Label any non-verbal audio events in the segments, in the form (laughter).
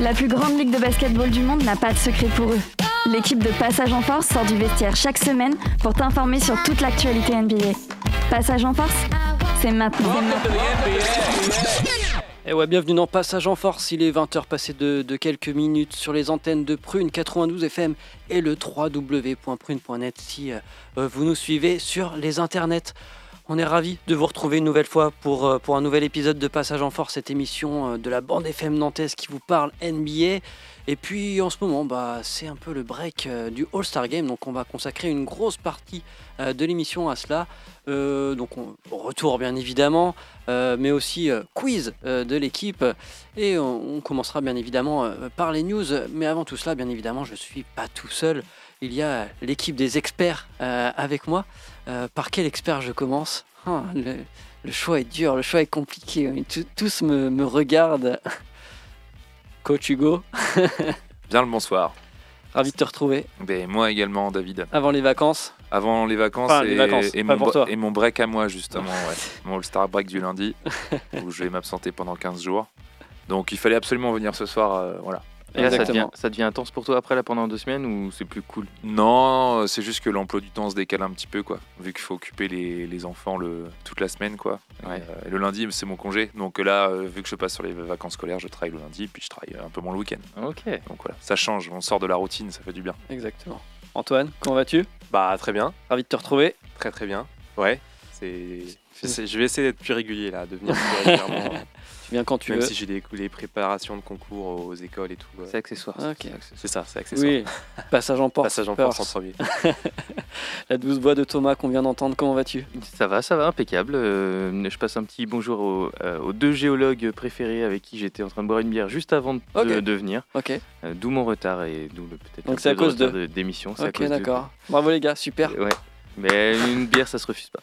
La plus grande ligue de basketball du monde n'a pas de secret pour eux. L'équipe de Passage en Force sort du vestiaire chaque semaine pour t'informer sur toute l'actualité NBA. Passage en Force, c'est maintenant. Et ouais, bienvenue dans Passage en Force. Il est 20h passé de, de quelques minutes sur les antennes de Prune 92 FM et le www.prune.net si euh, vous nous suivez sur les internets. On est ravis de vous retrouver une nouvelle fois pour, euh, pour un nouvel épisode de Passage en Force, cette émission euh, de la bande FM nantaise qui vous parle NBA. Et puis en ce moment, bah, c'est un peu le break euh, du All-Star Game, donc on va consacrer une grosse partie de l'émission à cela. Donc on, retour bien évidemment, mais aussi quiz de l'équipe. Et on, commencera bien évidemment par les news. Mais avant tout cela, bien évidemment, je ne suis pas tout seul. Il y a l'équipe des experts euh, avec moi. Euh, par quel expert je commence? Ah, le, le choix est dur, le choix est compliqué. Tous- Tous me, me regardent. Coach Hugo, (laughs) Bien le bonsoir. ravi de te retrouver Ben, moi également, David. avant les vacances. Avant les vacances, Enfin, et, les vacances, mon, et mon break à moi, justement. (laughs) ouais. Mon All-Star break du lundi, (laughs) où je vais m'absenter pendant 15 jours. Donc il fallait absolument venir ce soir. euh, voilà. Et là, ça devient, Exactement. ça devient intense pour toi après là pendant deux semaines ou c'est plus cool? Non, c'est juste que l'emploi du temps se décale un petit peu, quoi. Vu qu'il faut occuper les, les enfants le, toute la semaine, quoi. Ouais. euh, et le lundi, c'est mon congé. Donc là, euh, vu que je passe sur les vacances scolaires, je travaille le lundi, puis je travaille un peu moins le week-end. Ok. Donc voilà, ça change. On sort de la routine, ça fait du bien. Exactement. Antoine, comment vas-tu? Bah très bien, Ravi de te retrouver. très très bien. Ouais, c'est. c'est- Je vais essayer d'être plus régulier là, de venir plus (laughs) régulièrement, Tu viens quand tu même veux. si j'ai des les préparations de concours aux écoles et tout. ouais. C'est accessoire. C'est accessoire. C'est ça, c'est accessoire. Oui, passage en porte. Passage en force en premier. (laughs) La douce voix de Thomas qu'on vient d'entendre, comment vas-tu? Ça va, ça va, impeccable. Euh, je passe un petit bonjour aux, euh, aux deux géologues préférés avec qui j'étais en train de boire une bière juste avant de, venir. Ok, Euh, d'où mon retard et d'où le peut-être. Donc un c'est à cause retard de- d'émission. c'est à ok, de- d'accord. Bravo les gars, super. Ouais. Mais une bière, ça se refuse pas.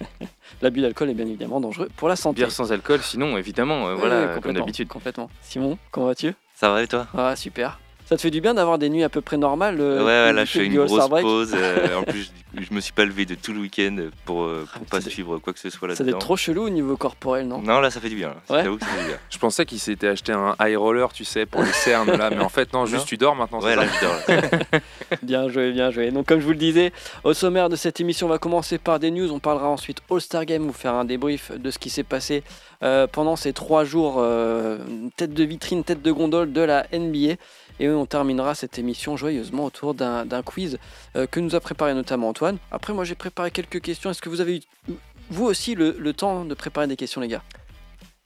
(laughs) L'abus d'alcool est bien évidemment dangereux pour la santé. Bière sans alcool, sinon, évidemment, euh, Oui, voilà, oui, comme complètement, d'habitude. Complètement. Simon, comment vas-tu? Ça va et toi? Ah, super. Ça te fait du bien d'avoir des nuits à peu près normales euh, Ouais, ouais, là je fais une grosse break pause. euh, (laughs) en plus, je, je me suis pas levé de tout le week-end pour, euh, Ah, pour pas suivre quoi que ce soit Ça doit là-dedans. être trop chelou au niveau corporel, non? Non, là ça fait du bien. Ouais. J'avoue que ça fait du bien. Je pensais qu'il s'était acheté un high roller, tu sais, pour les cernes là, mais en fait non, juste Non. tu dors maintenant. Ouais, là je dors. là. (laughs) Bien joué, bien joué. Donc comme je vous le disais, au sommaire de cette émission, on va commencer par des news. On parlera ensuite All-Star Game, vous faire un débrief de ce qui s'est passé euh, pendant ces trois jours, euh, tête de vitrine, tête de gondole de la NBA. Et on terminera cette émission joyeusement autour d'un quiz euh, que nous a préparé notamment Antoine. Après, moi j'ai préparé quelques questions. Est-ce que vous avez eu, vous aussi, le, le temps de préparer des questions, les gars?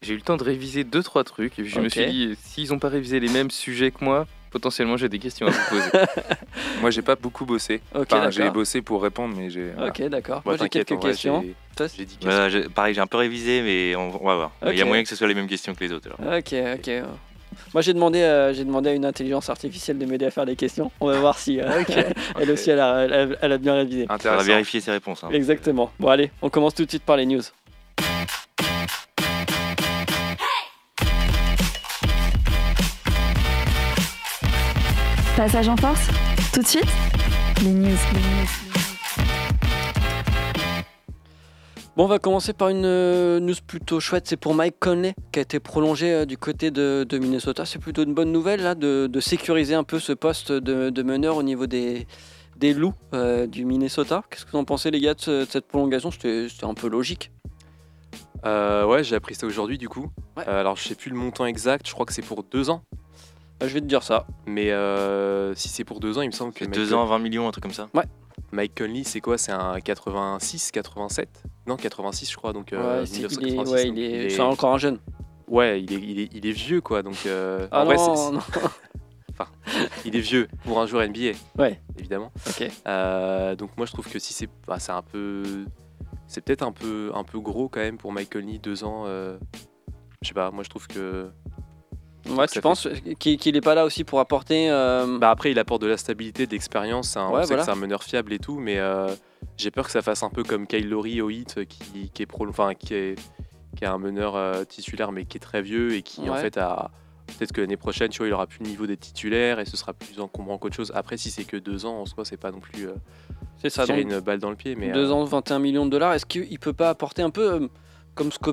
J'ai eu le temps de réviser deux trois trucs et puis je me suis dit s'ils n'ont pas révisé les mêmes sujets que moi, potentiellement j'ai des questions à vous poser. (laughs) Moi j'ai pas beaucoup bossé. Ok, Enfin, j'ai d'accord. bossé pour répondre, mais j'ai. voilà. Ok, d'accord. Moi, Moi j'ai quelques vrai, questions. dit Voilà, j'ai- pareil, j'ai un peu révisé, mais on, on va voir. Il y a moyen que ce soit les mêmes questions que les autres. alors. Ok, ok. Moi j'ai demandé, euh, j'ai demandé à une intelligence artificielle de m'aider à faire des questions. On va voir si euh, (laughs) elle aussi elle a, elle- elle a bien révisé. On va Intéressant. vérifier ses réponses. hein. Exactement. Bon allez, on commence tout de suite par les news. Passage en Force, tout de suite, les news. Bon, on va commencer par une euh, news plutôt chouette. C'est pour Mike Conley qui a été prolongé euh, du côté de, de Minnesota. C'est plutôt une bonne nouvelle là de, de sécuriser un peu ce poste de, de meneur au niveau des, des loups euh, du Minnesota. Qu'est-ce que vous en pensez les gars de, ce- de cette prolongation? C'était un peu logique. Euh, ouais, j'ai appris ça aujourd'hui du coup. Ouais. Euh, alors je sais plus le montant exact, je crois que c'est pour deux ans. Je vais te dire ça. Mais euh, si c'est pour deux ans, il me semble que deux ans, 20 millions, un truc comme ça. Mike Conley, c'est quoi? C'est un 86, 87 Non, 86 je crois, donc euh, ouais, c'est- il est, 1986, ouais, donc il est, il c'est encore un jeune. Ouais, il est, il est, il est vieux quoi, donc euh, Ah en vrai, non, non. il est vieux pour un joueur NBA. Ouais. Évidemment. Ok. Euh, donc moi je trouve que si c'est, bah, c'est un peu, c'est peut-être un peu, un peu gros quand même pour Mike Conley, deux ans. euh, je sais pas, moi je trouve que, Ouais, tu penses qu'il qu'il est pas là aussi pour apporter. euh, bah après il apporte de la stabilité, de l'expérience. c'est un- Ouais, on sait voilà. que c'est un meneur fiable et tout, mais euh, j'ai peur que ça fasse un peu comme Kyle Lowry au hit euh, qui, qui est pro, enfin qui est, qui est un meneur euh, titulaire mais qui est très vieux et qui en fait a peut-être que l'année prochaine tu vois il aura plus le niveau des titulaires et ce sera plus encombrant qu'autre chose. Après si c'est que deux ans en soi c'est pas non plus c'est ça. tirer donc, une balle dans le pied mais deux ans, 21 millions de dollars. Est-ce qu'il peut pas apporter un peu comme ce que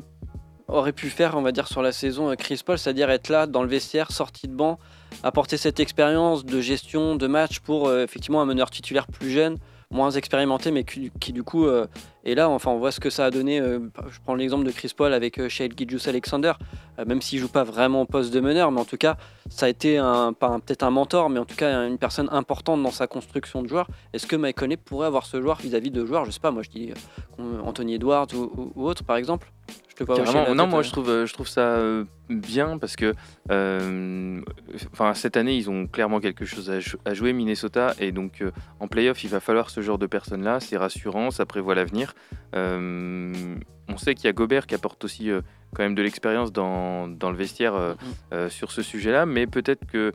aurait pu faire, on va dire, sur la saison euh, Chris Paul, c'est-à-dire être là dans le vestiaire, sorti de banc, apporter cette expérience de gestion de match pour euh, effectivement un meneur titulaire plus jeune, moins expérimenté, mais qui, du coup euh, est là. Enfin, on voit ce que ça a donné. euh, je prends l'exemple de Chris Paul avec euh, Shai Gilgeous Alexander, euh, même s'il joue pas vraiment au poste de meneur, mais en tout cas, ça a été un, pas peut-être un mentor, mais en tout cas une personne importante dans sa construction de joueur. Est-ce que Mike Conley pourrait avoir ce joueur vis-à-vis de joueurs, je sais pas, moi je dis Anthony Edwards ou, ou- ou autre par exemple? Je te vois Carrément. Non, moi je trouve, je trouve ça bien parce que euh, enfin, cette année ils ont clairement quelque chose à, jou- à jouer Minnesota et donc euh, en playoff il va falloir ce genre de personnes là. C'est rassurant, ça prévoit l'avenir. Euh, on sait qu'il y a Gobert qui apporte aussi euh, quand même de l'expérience dans, dans le vestiaire euh, euh, sur ce sujet-là, mais peut-être que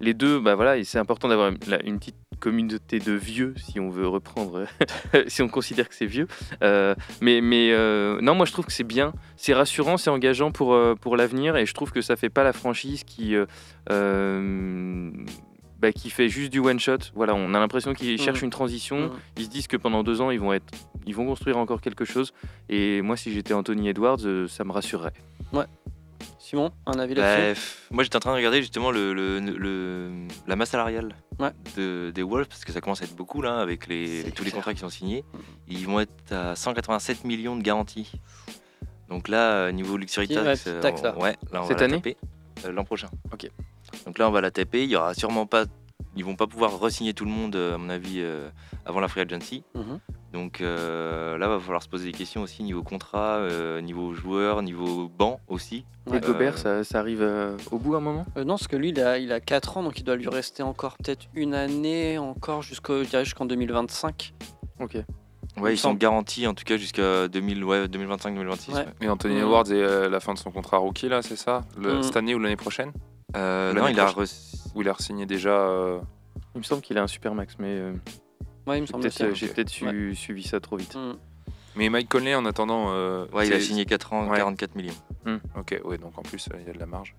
les deux, bah voilà, et c'est important d'avoir une petite communauté de vieux, si on veut reprendre, (laughs) si on considère que c'est vieux. Euh, mais mais euh, non, moi je trouve que c'est bien, c'est rassurant, c'est engageant pour, pour l'avenir, et je trouve que ça fait pas la franchise qui, euh, bah, qui fait juste du one shot. Voilà, on a l'impression qu'ils cherchent une transition. Mhm. Ils se disent que pendant deux ans ils vont être, ils vont construire encore quelque chose. Et moi, si j'étais Anthony Edwards, euh, ça me rassurerait. Simon, un avis là-dessus Bref, moi j'étais en train de regarder justement le, le- le- la masse salariale Ouais. de, des Wolves parce que ça commence à être beaucoup là avec les, tous les contrats qui sont signés. Ils vont être à 187 millions de garanties. Donc là, euh, niveau luxury tax, ouais, taxe, là. ouais, là on Cette va année Euh, l'an prochain. Ok. Donc là on va la taper. Il y aura sûrement pas, ils vont pas pouvoir re-signer tout le monde euh, à mon avis euh, avant la free agency. Mhm. Donc euh, là va falloir se poser des questions aussi niveau contrat, euh, niveau joueur, niveau banc aussi. Et Gobert, ça, ça arrive euh, au bout à un moment? Euh, non, parce que lui, il a, il a 4 ans, donc il doit lui rester encore peut-être une année, encore jusqu'en 2025. Ok. Ouais, ils sont garantis en tout cas jusqu'à 2000, ouais, 2025-2026. Ouais. ouais. Et Anthony. Edwards euh, la fin de son contrat rookie, là, c'est ça? Le- Mhm. Cette année ou l'année prochaine? Non, il a re- Ou il a signé déjà euh, Il me semble qu'il a un super max, mais euh, Ouais, il me j'ai semble peut-être aussi. euh, hein. j'ai peut-être su- suivi ça trop vite. Mm. Mais Mike Conley, en attendant. euh, ouais, il a signé 4 ans, Ouais. 44 millions. Ok, ouais, donc en plus, euh, il y a de la marge.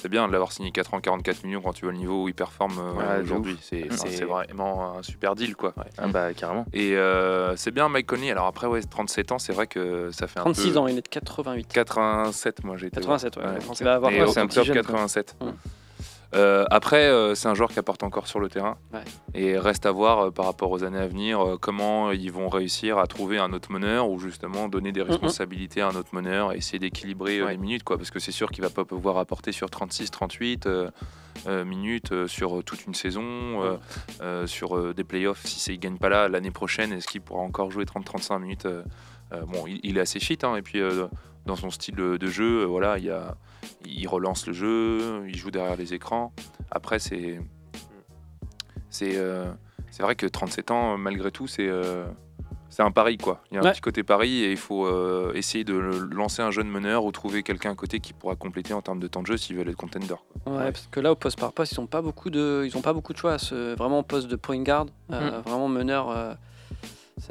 C'est bien de l'avoir signé 4 ans, 44 millions quand tu vois le niveau où il performe euh, Ouais, aujourd'hui. C'est Mm. vraiment un super deal, quoi. Ah bah carrément. Et euh, c'est bien Mike Conley. Alors après, ouais, 37 ans, c'est vrai que ça fait un 36 peu... ans, il est de 88. 87, moi j'ai été. 87, voir. ouais, Ouais, donc il va avoir- Et ouais, au c'est un petit octobre jeune, quoi. 87. Mm. Euh, après, euh, c'est un joueur qui apporte encore sur le terrain. Ouais. Et reste à voir euh, par rapport aux années à venir euh, comment ils vont réussir à trouver un autre meneur ou justement donner des responsabilités à un autre meneur et essayer d'équilibrer Ouais. les minutes. Quoi, parce que c'est sûr qu'il va pas pouvoir apporter sur 36, 38 euh, euh, minutes euh, sur toute une saison, euh, euh, sur euh, des playoffs. Si il gagne pas là l'année prochaine, est-ce qu'il pourra encore jouer 30-35 minutes euh, euh, Bon, il, il est assez fit. hein, et puis euh, dans son style de jeu, euh, voilà, il y a il relance le jeu, il joue derrière les écrans. Après, c'est c'est euh, c'est vrai que 37 ans, malgré tout, c'est euh, c'est un pari quoi. Il y a un Ouais. petit côté pari et il faut euh, essayer de lancer un jeune meneur ou trouver quelqu'un à côté qui pourra compléter en termes de temps de jeu s'ils veulent être contender. quoi. Ouais, parce que là, au poste par poste, ils ont pas beaucoup de, ils ont pas beaucoup de choix. à ce- vraiment au poste de point guard, euh, vraiment meneur. euh,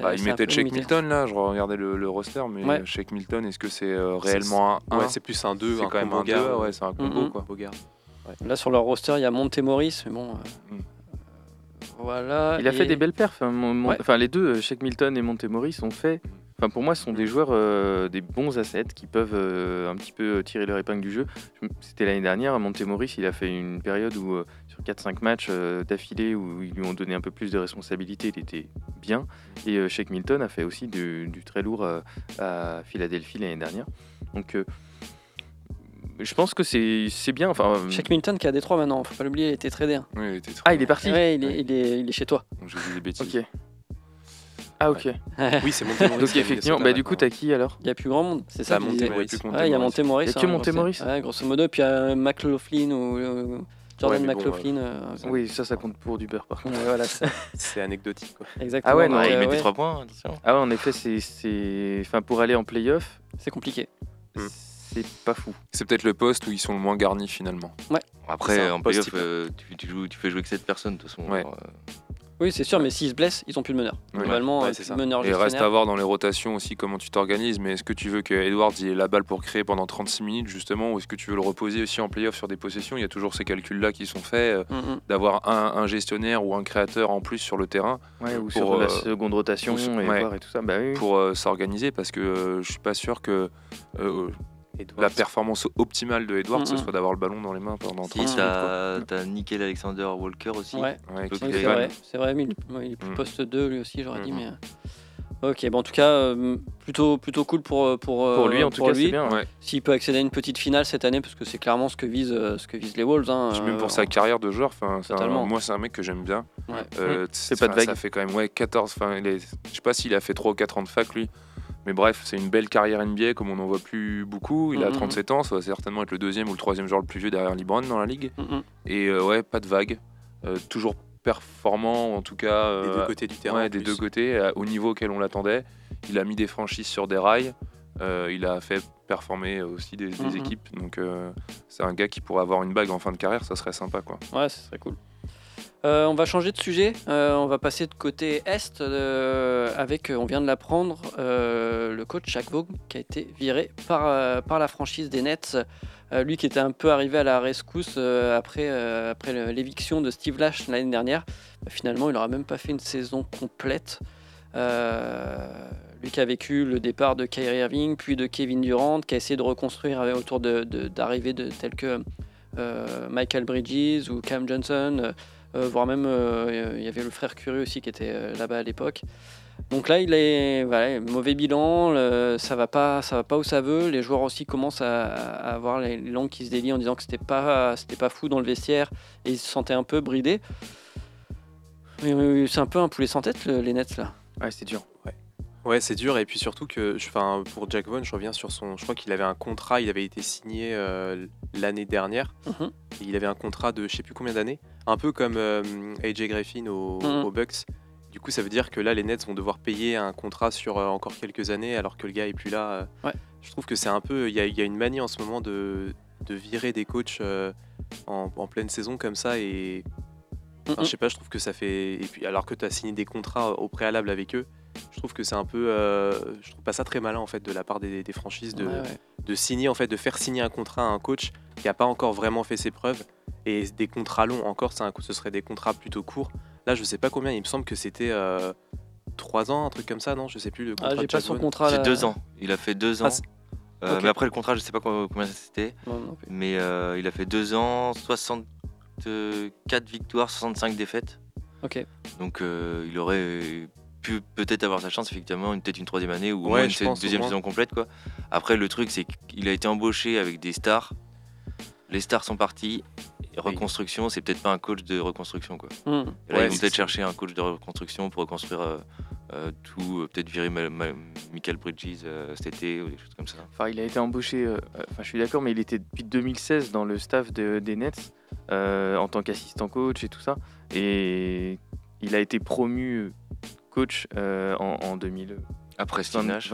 Bah, il mettait limité. Milton là, je regardais le, le roster, mais Ouais. Shake Milton, est-ce que c'est euh, réellement un 1 Ouais, c'est plus un 2, C'est un quand même un 2, garde. ouais, c'est un combo Mhm. quoi. Là, sur leur roster, il y a Montemoris, mais bon. euh, Mm. Voilà. Il a fait des belles perfs. hein, Mon- mon- Ouais. Enfin, les deux, euh, Shake Milton et Montemoris, sont faits. Enfin, pour moi, ce sont des joueurs, euh, des bons assets qui peuvent euh, un petit peu tirer leur épingle du jeu. C'était l'année dernière, Montemoris, il a fait une période où, euh, sur 4-5 matchs euh, d'affilée, où ils lui ont donné un peu plus de responsabilité, il était bien. Et euh, Shake Milton a fait aussi du, du très lourd euh, à Philadelphie l'année dernière. Donc, euh, je pense que c'est c'est bien. Enfin, euh, Shake Milton qui a Détroit maintenant, faut pas l'oublier, il était tradé. hein. Oui, il était très Ah, il est parti Ouais, il est, il est, il est chez toi. Donc, J'ai dit des bêtises. Ok. Ah, ok. (laughs) Oui, c'est Montemoris. Donc, effectivement, bah, du coup, t'as qui alors? Il n'y a plus grand monde, c'est ça Bah. Montemoris. Il y a Ouais, il y a Montemoris. Montemoris. Il y a que hein, Montemoris Ouais, grosso modo. Puis il y a McLaughlin ou euh, Jordan Ouais, bon, McLaughlin. euh, Oui, ça, ça compte pour du beurre par contre. ouais, voilà, c'est- (laughs) C'est anecdotique. Quoi. exactement. Ah ouais, non, Ouais, il euh, met des ouais, 3 points, attention. Ah ouais, en effet, c'est, c'est, enfin, pour aller en playoff, c'est compliqué. Hmm. c'est pas fou. C'est peut-être le poste où ils sont le moins garnis finalement. Après, C'est un en playoff, euh, tu, tu joues, tu fais jouer que 7 personnes de toute façon. Ouais. alors, euh, Oui, c'est sûr, mais s'ils se blessent, ils ont plus de meneur. Ouais. Globalement, Ouais, c'est plus ça. de meneur Et reste à voir dans les rotations aussi comment tu t'organises. Mais est-ce que tu veux que Edwards ait la balle pour créer pendant 36 minutes justement Ou est-ce que tu veux le reposer aussi en playoff sur des possessions? Il y a toujours ces calculs-là qui sont faits. euh, Mm, mm. D'avoir un, un gestionnaire ou un créateur en plus sur le terrain Ouais, ou Pour, sur la euh, seconde rotation ou et ouais. voir et tout ça. Bah oui. pour euh, s'organiser parce que euh, je suis pas sûr que euh, Edwards. la performance optimale de Edwards ce Mhm. soit d'avoir le ballon dans les mains pendant Si, 30 minutes. quoi. t'as Nickel Alexander Walker aussi. Ouais, Ouais, c'est vrai, c'est vrai, mais il, ouais, il est plus Mm. poste 2 lui aussi, j'aurais dit. Mais... euh, Ok, bon, en tout cas, euh, plutôt, plutôt cool pour, pour, euh, Pour lui, en tout cas, c'est bien. Ouais. S'il peut accéder à une petite finale cette année, parce que c'est clairement ce que visent, euh, ce que visent les Wolves. Hein, même euh, pour sa carrière de joueur, un- moi c'est un mec que j'aime bien. Ouais. Euh, Mmh. c'est- pas de vagues. Ça fait quand même ouais, 14, enfin, il est- je sais pas s'il a fait 3 ou 4 ans de fac lui. Mais bref, c'est une belle carrière NBA comme on n'en voit plus beaucoup. Il a Mhm. 37 ans, ça va certainement être le deuxième ou le troisième joueur le plus vieux derrière LeBron dans la ligue. mm, mm. Et euh, ouais, pas de vague. Euh, toujours performant en tout cas. Des euh, deux côtés du terrain. Ouais, des plus. deux côtés, euh, au niveau auquel on l'attendait. Il a mis des franchises sur des rails. Euh, il a fait performer aussi des, des Mhm. équipes. Donc euh, c'est un gars qui pourrait avoir une bague en fin de carrière, ça serait sympa quoi. Ouais, ce serait cool. Euh, on va changer de sujet. Euh, on va passer de côté est euh, avec, on vient de l'apprendre, le coach Jacques Vaughan qui a été viré par, la franchise des Nets. Lui qui était un peu arrivé à la rescousse après, l'éviction de Steve Nash l'année dernière. Bah, finalement, il n'aura même pas fait une saison complète. Lui qui a vécu le départ de Kyrie Irving, puis de Kevin Durant, qui a essayé de reconstruire autour d'arrivées de, d'arrivées de, tels que Michael Bridges ou Cam Johnson, voire même euh, il y avait le frère Curry aussi qui était euh, là-bas à l'époque. Donc là, il est mauvais bilan, ça va pas, ça va pas où ça veut. Les joueurs aussi commencent à, avoir les langues qui se délient en disant que c'était pas, c'était pas fou dans le vestiaire et ils se sentaient un peu bridés. Euh, C'est un peu un poulet sans tête le- les Nets là. Ouais, c'est dur. Ouais, c'est dur. Et puis surtout que, enfin, pour Jack Vaughn, je reviens sur son. Je crois qu'il avait un contrat, il avait été signé euh, l'année dernière. Mhm. Et il avait un contrat de je sais plus combien d'années. Un peu comme euh, AJ Griffin au- Mhm. aux Bucks. Du coup, ça veut dire que là, les Nets vont devoir payer un contrat sur euh, encore quelques années, alors que le gars est plus là. Ouais. Je trouve que c'est un peu. Il y, a- il y a une manie en ce moment de, de virer des coachs en, en pleine saison comme ça. Et enfin, Mhm. je sais pas, je trouve que ça fait. Et puis, alors que tu as signé des contrats au préalable avec eux, je trouve que c'est un peu. euh, je trouve pas ça très malin en fait de la part des, des franchises de, Ouais, ouais. de signer en fait, de faire signer un contrat à un coach qui a pas encore vraiment fait ses preuves. Et des contrats longs encore, c'est un- ce serait des contrats plutôt courts. Là, je sais pas combien. Il me semble que c'était. euh, 3 ans, un truc comme ça, non? Je sais plus le contrat. Ah, de j'ai pas son contrat C'est là. deux ans. Il a fait deux Ah, ans. Euh. Mais après le contrat, je sais pas co- combien c'était. Non, non plus. Mais euh, il a fait deux ans, 64 victoires, 65 défaites. Ok. Donc euh, il aurait pu peut-être avoir sa chance, effectivement, une- peut-être une troisième année ou au Ouais, moins une au deuxième moins. saison complète. Quoi. Après, le truc, c'est qu'il a été embauché avec des stars. Les stars sont partis. Reconstruction, c'est peut-être pas un coach de reconstruction. Quoi. Et là, Ouais, ils vont peut-être chercher un coach de reconstruction pour reconstruire euh, euh, tout, euh, peut-être virer Ma- Ma- Michael Bridges cet été ou des choses comme ça. Enfin, il a été embauché, enfin, je suis d'accord, mais il était depuis 2016 dans le staff de- des Nets en tant qu'assistant coach et tout ça. Et il a été promu coach euh, en, en 2022. Après Steve Nash.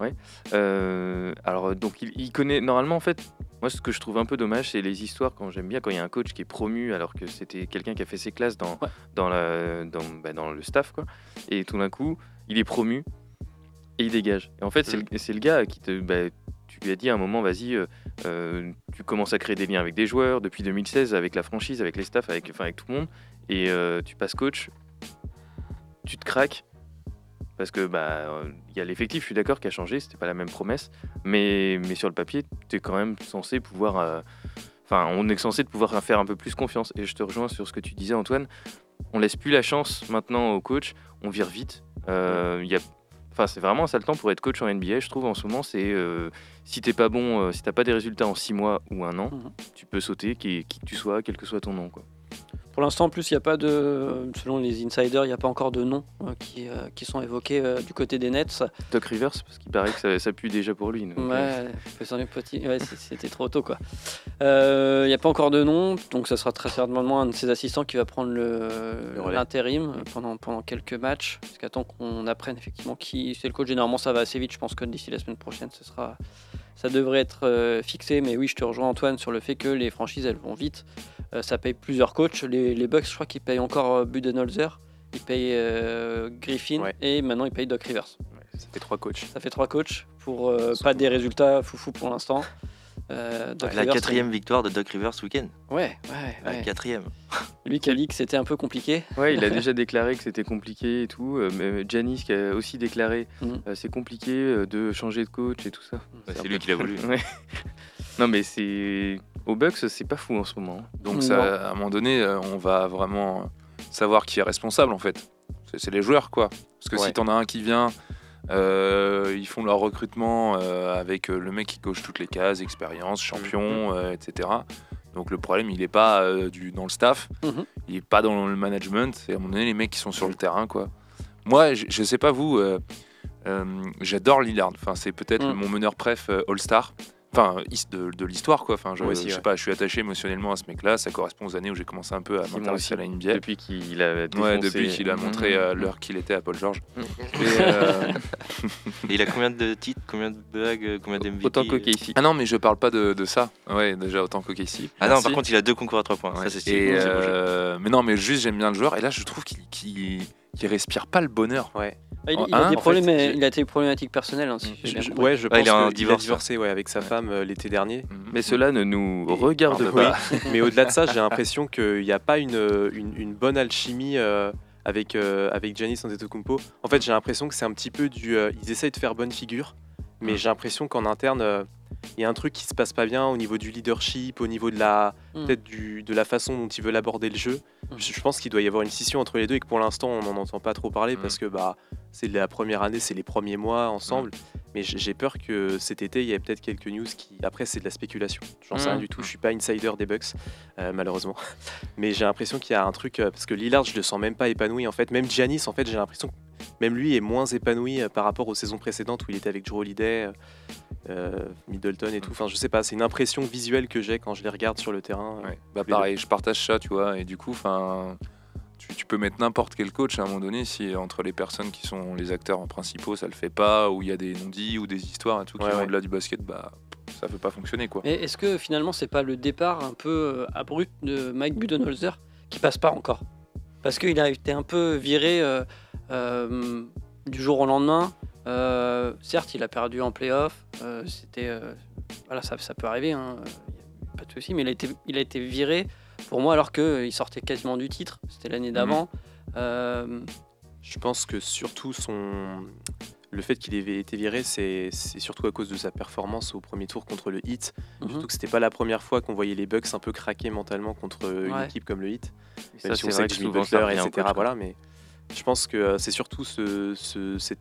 ouais. Euh, alors, donc, il, il connaît. Normalement, en fait, moi, ce que je trouve un peu dommage, c'est les histoires quand j'aime bien quand il y a un coach qui est promu alors que c'était quelqu'un qui a fait ses classes dans, Ouais. dans, la, dans, bah, dans le staff, quoi. Et tout d'un coup, il est promu et il dégage. Et en fait, c'est le, le gars qui te. bah, tu lui as dit à un moment, vas-y, euh, euh, tu commences à créer des liens avec des joueurs depuis 2016, avec la franchise, avec les staffs, avec, enfin, avec tout le monde, et euh, tu passes coach, tu te craques. Parce que bah euh, il y a l'effectif, je suis d'accord, qui a changé, c'était pas la même promesse, mais, mais sur le papier, tu es quand même censé pouvoir. euh, Enfin, on est censé de pouvoir faire un peu plus confiance. Et je te rejoins sur ce que tu disais, Antoine. On laisse plus la chance maintenant au coach, on vire vite. Euh, il y a Enfin, c'est vraiment un sale temps pour être coach en NBA, je trouve, en ce moment. C'est euh, si t'es pas bon, euh, si t'as pas des résultats en 6 mois ou un an, Mhm. tu peux sauter, qui, qui que tu sois, quel que soit ton nom. Quoi. Pour l'instant, en plus, il n'y a pas de. Selon les insiders, il n'y a pas encore de noms euh, qui, euh, qui sont évoqués euh, du côté des Nets. Doc Rivers, parce qu'il paraît que ça, ça pue déjà pour lui. donc, Ouais, c'était trop tôt quoi. Il n'y a pas encore de nom, donc ça sera très certainement un de ses assistants qui va prendre l'intérim pendant, pendant quelques matchs, jusqu'à temps qu'on apprenne effectivement qui c'est le coach. Généralement, ça va assez vite. Je pense que d'ici la semaine prochaine, ce sera, ça devrait être euh, fixé. Mais oui, je te rejoins Antoine sur le fait que les franchises elles vont vite. Euh, ça paye plusieurs coachs. Les, les Bucks, je crois qu'ils payent encore euh, Budenholzer. il paye euh, Griffin Ouais. et maintenant il paye Doc Rivers. Ça fait trois coachs. Ça fait trois coachs pour pas des résultats foufou pour l'instant. Euh, Doc La Rivers, quatrième victoire de Doc Rivers ce week-end. Ouais, ouais, La ouais. quatrième. Lui qui a dit que c'était un peu compliqué. Ouais, il a (laughs) déjà déclaré que c'était compliqué et tout. Euh, mais Giannis qui a aussi déclaré euh, c'est compliqué euh, de changer de coach et tout ça. Un c'est lui peu- qui l'a voulu. Ouais. (laughs) non mais c'est au Bucks c'est pas fou en ce moment. Donc Non. à un moment donné, euh, on va vraiment euh, savoir qui est responsable en fait. C'est- C'est les joueurs quoi. Parce que Ouais. si t'en as un qui vient, euh, ils font leur recrutement euh, avec euh, le mec qui coche toutes les cases, expérience, champion, euh, etc. Donc le problème, il est pas du, dans le staff, Mhm. il est pas dans le management. C'est à un moment donné les mecs qui sont sur le terrain quoi. Moi, je, je sais pas vous, j'adore Lillard. Enfin, c'est peut-être Mm. mon meneur préf All-Star. Enfin, de, de l'histoire quoi. Enfin, je, Moi aussi, je sais ouais. pas, je suis attaché émotionnellement à ce mec-là. Ça correspond aux années où j'ai commencé un peu à m'intéresser aussi. à la NBA. Depuis qu'il a défoncé- Ouais, depuis qu'il a Mhm. montré euh, l'heure qu'il était à Paul George. Et, euh, Et il a combien de titres, combien de bagues, euh, combien d'MVP Autant qu'OKC. Ah non, mais je parle pas de, de ça. Ouais, déjà autant qu'OKC. Ah non, par contre, il a deux concours à 3 points. Ouais. Ça, c'est euh, mais non, mais juste j'aime bien le joueur. Et là, je trouve qu'il qu'il- qu'il respire pas le bonheur. Ouais. Ah, il, il a hein, des problèmes, fait, il a été problématique personnelle. hein, si j'ai Je- ouais, je pense il a un divorce, divorcé ouais, avec sa femme euh, l'été dernier. Mais cela ne nous Et- regarde pas. pas. (laughs) Mais au-delà de ça, j'ai l'impression qu'il n'y a pas une, une, une bonne alchimie euh, avec, euh, avec Giannis Antetokounmpo. En fait, j'ai l'impression que c'est un petit peu du... euh, ils essayent de faire bonne figure, mais Mm. j'ai l'impression qu'en interne, euh, il y a un truc qui se passe pas bien au niveau du leadership, au niveau de la, Mm. peut-être du, de la façon dont ils veulent aborder le jeu. Mm. Je, je pense qu'il doit y avoir une scission entre les deux et que pour l'instant, on n'en entend pas trop parler Mm. parce que bah, c'est la première année, c'est les premiers mois ensemble. Mais j'ai peur que cet été, il y ait peut-être quelques news qui. Après, c'est de la spéculation. J'en sais rien du tout. Je suis pas insider des Bucks, euh, malheureusement. (laughs) Mais j'ai l'impression qu'il y a un truc. euh, parce que Lillard, je le sens même pas épanoui. En fait, même Giannis, en fait, j'ai l'impression que même lui est moins épanoui euh, par rapport aux saisons précédentes où il était avec Drew Holiday, euh, euh, Middleton et tout. Enfin, je sais pas. C'est une impression visuelle que j'ai quand je les regarde sur le terrain. Ouais. Bah pareil, je partage ça, tu vois. Et du coup, enfin, tu, tu peux mettre n'importe quel coach à un moment donné si entre les personnes qui sont les acteurs principaux, ça le fait pas, ou il y a des non-dits ou des histoires et tout qui Ouais, vont ouais. au-delà du basket, bah ça peut pas fonctionner quoi. Et est-ce que finalement, c'est pas le départ un peu abrupt de Mike Budenholzer qui passe pas encore? Parce qu'il a été un peu viré euh, euh, du jour au lendemain. Euh, certes, il a perdu en playoff. euh, C'était, euh, voilà, ça, ça peut arriver, hein, pas de souci. Mais il a été, il a été viré pour moi alors qu'il sortait quasiment du titre. C'était l'année d'avant. Euh, Je pense que surtout son le fait qu'il ait été viré, c'est surtout à cause de sa performance au premier tour contre le Heat. mhm. Surtout que c'était pas la première fois qu'on voyait les Bucks un peu craquer mentalement contre une Ouais. équipe comme le Heat. Ça, Même si on c'est sait vrai que Jimmy ça Butler, etc. Voilà, mais je pense que euh, c'est surtout ce, ce- cette,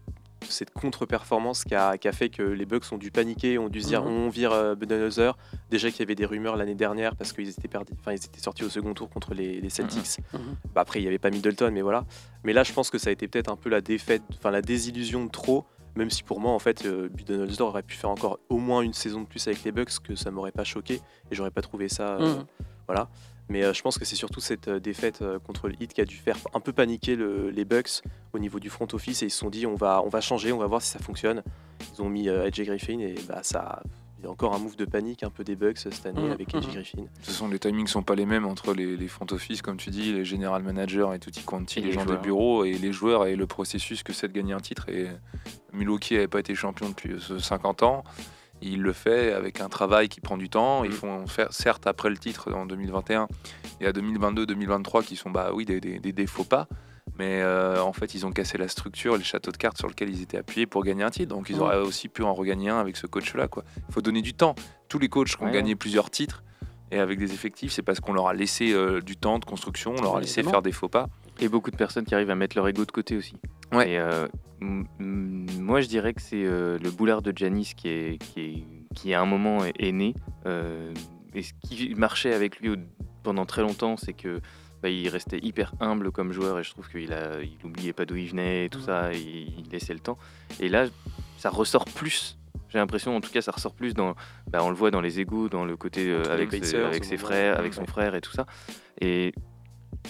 cette contre-performance qui a, qui a fait que les Bucks ont dû paniquer, ont dû se dire Mhm. on vire euh, Budenholzer. Déjà qu'il y avait des rumeurs l'année dernière parce qu'ils étaient perdus, enfin ils étaient sortis au second tour contre les, les Celtics. Mhm. Bah, après il n'y avait pas Middleton, mais voilà. Mais là je pense que ça a été peut-être un peu la défaite, enfin la désillusion de trop. Même si pour moi, en fait, euh, Budenholzer aurait pu faire encore au moins une saison de plus avec les Bucks, que ça m'aurait pas choqué et j'aurais pas trouvé ça. euh, Mhm. Voilà. Mais euh, je pense que c'est surtout cette euh, défaite euh, contre le Heat qui a dû faire un peu paniquer le- les Bucks au niveau du front office et ils se sont dit on va, on va changer, on va voir si ça fonctionne. Ils ont mis euh, AJ Griffin et bah, ça. Il y a encore un move de panique un peu des Bucks cette année Mhm, avec AJ mhm. Griffin. De toute façon, les timings sont pas les mêmes entre les, les front office, comme tu dis, les general managers et tutti quanti, Et les, les gens joueurs. des bureaux et les joueurs et le processus que c'est de gagner un titre. Et Milwaukee n'avait pas été champion depuis euh, 50 ans. Il le fait avec un travail qui prend du temps. Ils Mm. font faire, certes, après le titre en 2021 et à 2022-2023 qui sont bah oui des, des, des défauts pas. Mais euh, en fait, ils ont cassé la structure et le château de cartes sur lequel ils étaient appuyés pour gagner un titre. Donc, ils auraient aussi pu en regagner un avec ce coach-là. Il faut donner du temps. Tous les coachs qui ont Ouais. gagné plusieurs titres et avec des effectifs, c'est parce qu'on leur a laissé euh, du temps de construction, on leur a laissé faire des faux pas. Et beaucoup de personnes qui arrivent à mettre leur ego de côté aussi. Ouais. Et, euh, moi, je dirais que c'est euh, le boulard de Janis qui, est, qui, est, qui à un moment est, est né. Euh, et ce qui marchait avec lui pendant très longtemps, c'est que bah, il restait hyper humble comme joueur et je trouve qu'il a, il oubliait pas d'où il venait et tout ça, et il laissait le temps. Et là, ça ressort plus. J'ai l'impression, en tout cas, ça ressort plus dans. bah, on le voit dans les égouts, dans le côté euh, avec, ses, avec frères, avec son frère et tout ça. Et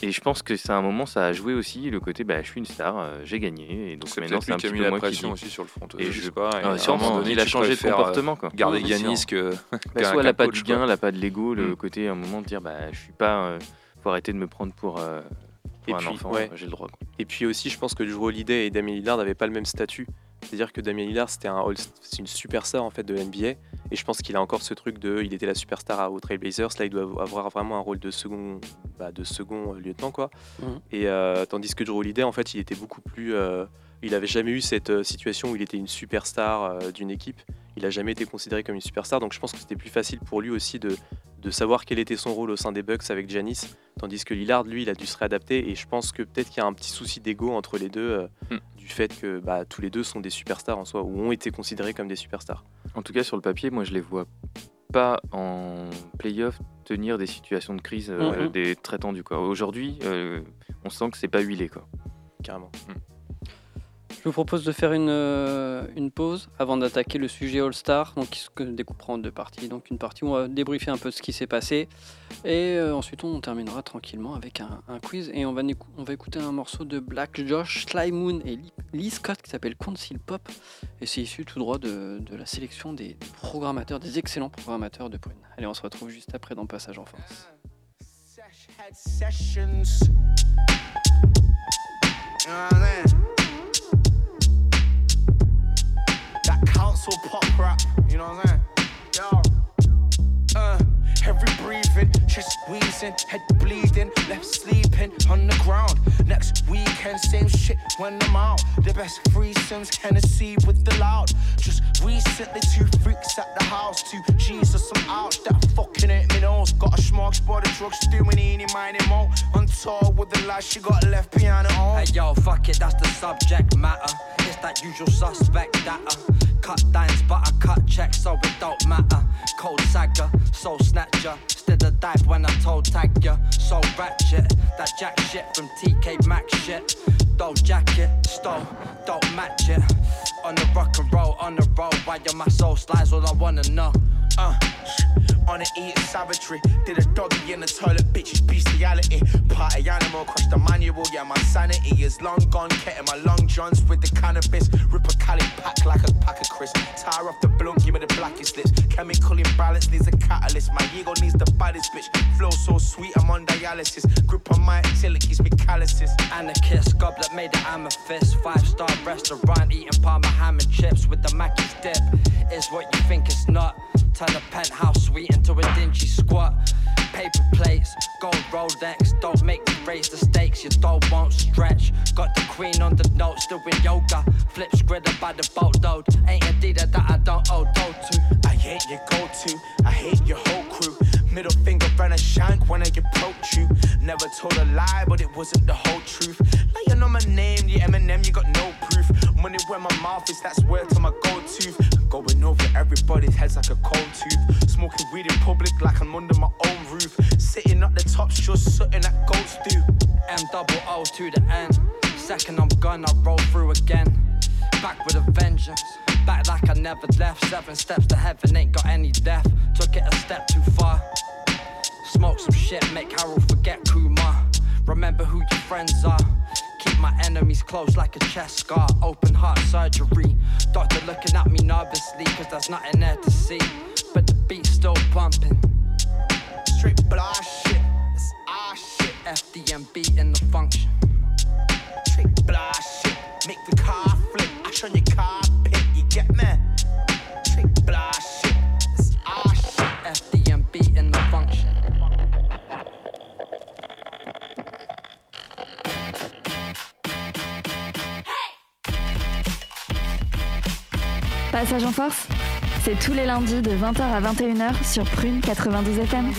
et je pense que c'est un moment, ça a joué aussi le côté, bah, je suis une star, euh, j'ai gagné, et donc C'est maintenant c'est un petit mis peu la moi pression aussi sur le front. Et je sais pas. et Ah, sûrement, il a changé de euh, comportement quoi. Garder Oui, c'est Yanis que. Bah, soit la pas du gain, la pas de l'ego, le Mm. côté à un moment de dire bah je suis pas, euh, faut arrêter de me prendre pour, euh, pour Et un puis, enfant, ouais. j'ai le droit. quoi. Et puis aussi, je pense que Drew Holiday et Damien Lillard n'avaient pas le même statut. C'est-à-dire que Damien Lillard, c'était un c'est une superstar en fait de NBA. Et je pense qu'il a encore ce truc de, il était la superstar à- aux Trailblazers. Là, il doit avoir vraiment un rôle de second, bah, de second euh, lieutenant quoi. Mhm. Et euh, tandis que Drew Holiday, en fait, il était beaucoup plus, euh, il avait jamais eu cette situation où il était une superstar euh, d'une équipe. Il a jamais été considéré comme une superstar. Donc je pense que c'était plus facile pour lui aussi de, de savoir quel était son rôle au sein des Bucks avec Giannis. Tandis que Lillard, lui, il a dû se réadapter. Et je pense que peut-être qu'il y a un petit souci d'ego entre les deux. euh, Hmm. du fait que bah, tous les deux sont des superstars en soi, ou ont été considérés comme des superstars. En tout cas, sur le papier, moi, je les vois pas en playoff tenir des situations de crise euh, des très tendues. quoi. Aujourd'hui, euh, on sent que c'est pas huilé. Quoi. Carrément. Je vous propose de faire une, euh, une pause avant d'attaquer le sujet All-Star, donc qui se découpera en deux parties. Donc une partie où on va débriefer un peu de ce qui s'est passé, et euh, ensuite on terminera tranquillement avec un, quiz, et on va, on va écouter un morceau de Black Josh, Sly Moon et Lee, Scott qui s'appelle Council Pop, et c'est issu tout droit de, de la sélection des, programmateurs, des excellents programmateurs de Prune. Allez, on se retrouve juste après dans Passage en Force. Council pop rap, you know what I'm saying? Yo. Uh, every breathing, chest wheezing, head bleeding, left sleeping on the ground. Next weekend, same shit when I'm out. The best threesomes, Hennessy with the loud. Just recently, two freaks at the house, two Jesus, I'm out. That fucking hit me nose. Got a smokes by the drugs, doing eeny, miny, mo. On tour with the lads, she got left piano on. Hey yo, fuck it, that's the subject matter. It's that usual suspect that cut dimes, but I cut checks, so it don't matter. Cold sagger, soul snatcher. Instead of dive when I told tag ya. So ratchet, that jack shit from TK Maxx shit. Dope jacket, stole, don't match it. On the rock and roll, on the roll, why your my soul slides, all I wanna know. Uh, on the eating savagery. Did a doggy in the toilet, bitches, bestiality. Party animal, crush the manual, yeah, my sanity is long gone. Getting my long johns with the cannabis. Rip a cali pack like a pack of crisp. Tire off the blunt, give me the blackest lips. Chemical imbalance needs a catalyst. My ego needs the baddest bitch. Flow so sweet, I'm on dialysis. Grip on my till it gives me calluses. Anarchist, goblet made of amethyst. Five star restaurant, eating parma ham and chips with the Mackey's dip. Is what you think it's not. Turn a penthouse suite into a dingy squat. Paper plates, gold Rolex. Don't make me raise the stakes, your dough won't stretch. Got the queen on the notes, doing yoga. Flip scritter by the boatload. Ain't a dealer that I don't owe dough to. I hate your go-to, I hate your crew. Middle finger and a shank when I approach you. Never told a lie, but it wasn't the whole truth. Lying on my name, you Eminem, you got no proof. Money where my mouth is, that's where to my go-to. Going over everybody's heads like a cold tooth. Smoking weed in public like I'm under my own roof. Sitting at the top, just something that goats do. M double O to the end. Second I'm gone, I roll through again. Back with a vengeance. Back like I never left. Seven steps to heaven, ain't got any death. Took it a step too far. Smoke some shit, make Harold forget Kumar. Remember who your friends are. Keep my enemies close like a chest scar. Open heart surgery. Doctor looking at me nervously, cause there's nothing there to see. But the beat's still pumping. Straight blast shit, it's our shit. FDMB in the function. Straight blast shit, make the car C'est tous les lundis de 20h à 21h sur Prune 92 FM.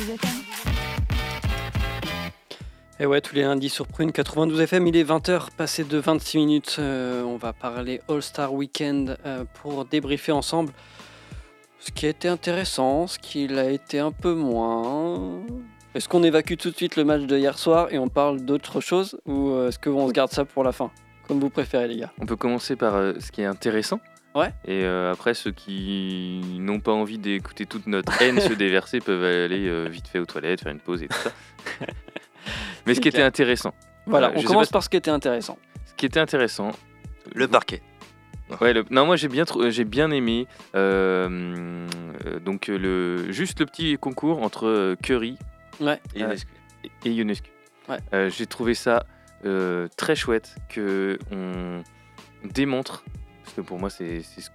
Et ouais, tous les lundis sur Prune 92 FM, il est 20h, passé de 26 minutes. Euh, on va parler All-Star Weekend euh, pour débriefer ensemble ce qui a été intéressant, ce qui l'a été un peu moins. Est-ce qu'on évacue tout de suite le match de hier soir et on parle d'autre chose ou euh, est-ce qu'on se garde ça pour la fin Comme vous préférez, les gars? On peut commencer par euh, ce qui est intéressant. Ouais. Et euh, après, ceux qui n'ont pas envie d'écouter toute notre haine se (laughs) déverser peuvent aller euh, vite fait aux toilettes, faire une pause et tout ça. (laughs) Mais ce qui était intéressant, Voilà, Euh, on commence pas- par ce qui était intéressant. ce qui était intéressant, Le parquet. Ouais, le- non, moi j'ai bien, trou- j'ai bien aimé euh, euh, donc euh, le juste le petit concours entre euh, Curry Ouais. Et Euh, Ionescu. et Ionescu. Ouais. Euh, j'ai trouvé ça euh, très chouette que on démontre, que pour moi c'est ce,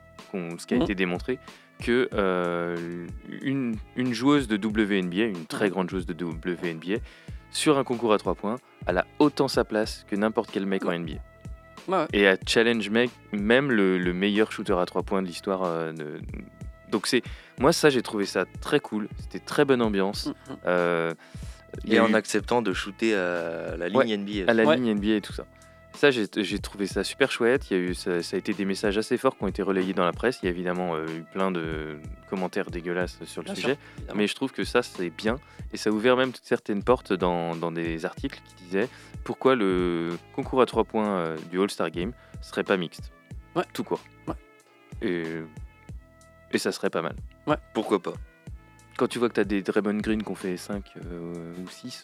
qui a Mhm. été démontré, que euh, une, une joueuse de WNBA, une très grande joueuse de WNBA, sur un concours à 3 points, elle a autant sa place que n'importe quel mec en NBA. Ouais. Et elle challenge mec, même le, le meilleur shooter à 3 points de l'histoire. euh, de- Donc c'est moi ça j'ai trouvé ça très cool, c'était très bonne ambiance. Mhm. Euh, il y Et a en eu- acceptant de shooter à la ligne Ouais, NBA. à la Ouais. ligne NBA et tout ça. Ça, j'ai trouvé ça super chouette. Il y a eu, ça, ça a été des messages assez forts qui ont été relayés dans la presse. Il y a évidemment euh, eu plein de commentaires dégueulasses sur le Bien sujet. Mais je trouve que ça, c'est bien. Et ça a ouvert même toutes certaines portes dans, dans des articles qui disaient pourquoi le concours à 3 points euh, du All-Star Game serait pas mixte. Ouais. Tout court. Ouais. Et, et ça serait pas mal. Pourquoi pas? Quand tu vois que tu as des Draymond Green qui ont fait 5 ou 6,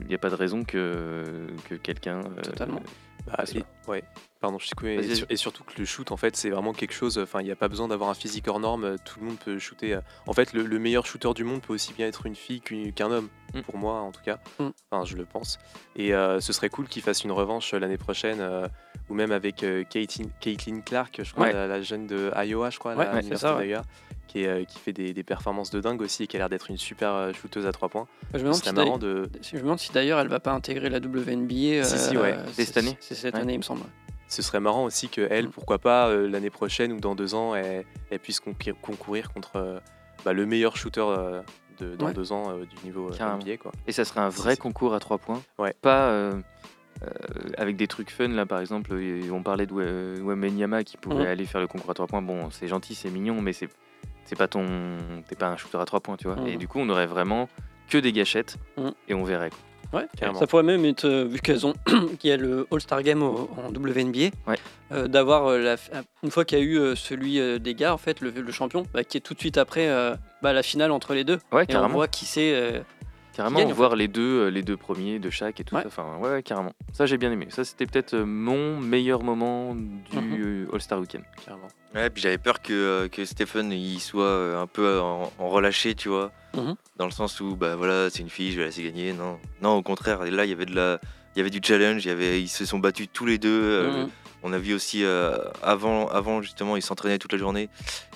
il n'y a pas de raison que, que quelqu'un. euh, Totalement. Bah, C'est et- ouais, pardon, je quoi, et, sur- et surtout que le shoot, en fait, c'est vraiment quelque chose. Enfin, il n'y a pas besoin d'avoir un physique hors norme. euh, Tout le monde peut shooter. euh. En fait, le, le meilleur shooter du monde peut aussi bien être une fille qu'un homme, Mm. pour moi, en tout cas. Mm. Enfin, je le pense. Et euh, ce serait cool qu'il fasse une revanche euh, l'année prochaine, euh, ou même avec euh, Caitlin, Caitlin Clark, je crois, Ouais. la, la jeune de Iowa, je crois, Ouais, la ouais, c'est euh, qui fait des, des performances de dingue aussi et qui a l'air d'être une super euh, shooteuse à 3 points. Je me si marrant d'ailleurs- de. je me demande si d'ailleurs elle va pas intégrer la WNBA. Si, si, ouais. C'est cette année C'est cette Ouais. année, il me semble. Ce serait marrant aussi que elle, Mm. pourquoi pas euh, l'année prochaine ou dans deux ans, elle, elle puisse concourir contre euh, bah, le meilleur shooter euh, de, dans Ouais. deux ans euh, du niveau euh. NBA. Quoi. Et ça serait un vrai concours à 3 points. Ouais. Pas euh, euh, avec des trucs fun, là par exemple, euh, on parlait de We- Wembanyama qui pouvait Mhm. aller faire le concours à 3 points. Bon, c'est gentil, c'est mignon, mais c'est c'est pas ton. T'es pas un shooter à 3 points, tu vois. Et du coup, on aurait vraiment que des gâchettes Mhm. et on verrait. quoi. Ouais, Carrément. ça pourrait même être, euh, vu qu'elles ont, (coughs) qu'il y a le All-Star Game au- en WNBA, Ouais. euh, d'avoir euh, la, une fois qu'il y a eu euh, celui euh, des gars, en fait, le, le champion, bah, qui est tout de suite après euh, bah, la finale entre les deux. Ouais, Et on carrément. voit qui c'est. Carrément, gagne, en voir les deux, euh, les deux premiers de chaque et tout Ouais. ça. Enfin, ouais, ouais, carrément. Ça, j'ai bien aimé. Ça, c'était peut-être euh, mon meilleur moment du Mhm. euh, All-Star Weekend. Clairement. Ouais, puis j'avais peur que, que Stephen il soit un peu en, en relâché, tu vois. Mhm. Dans le sens où, bah voilà, c'est une fille, je vais la laisser gagner. Non, non au contraire. Et là, il y avait de la. Il y avait du challenge, il y avait, ils se sont battus tous les deux. euh, Mhm. On a vu aussi euh, avant, avant justement, ils s'entraînaient toute la journée.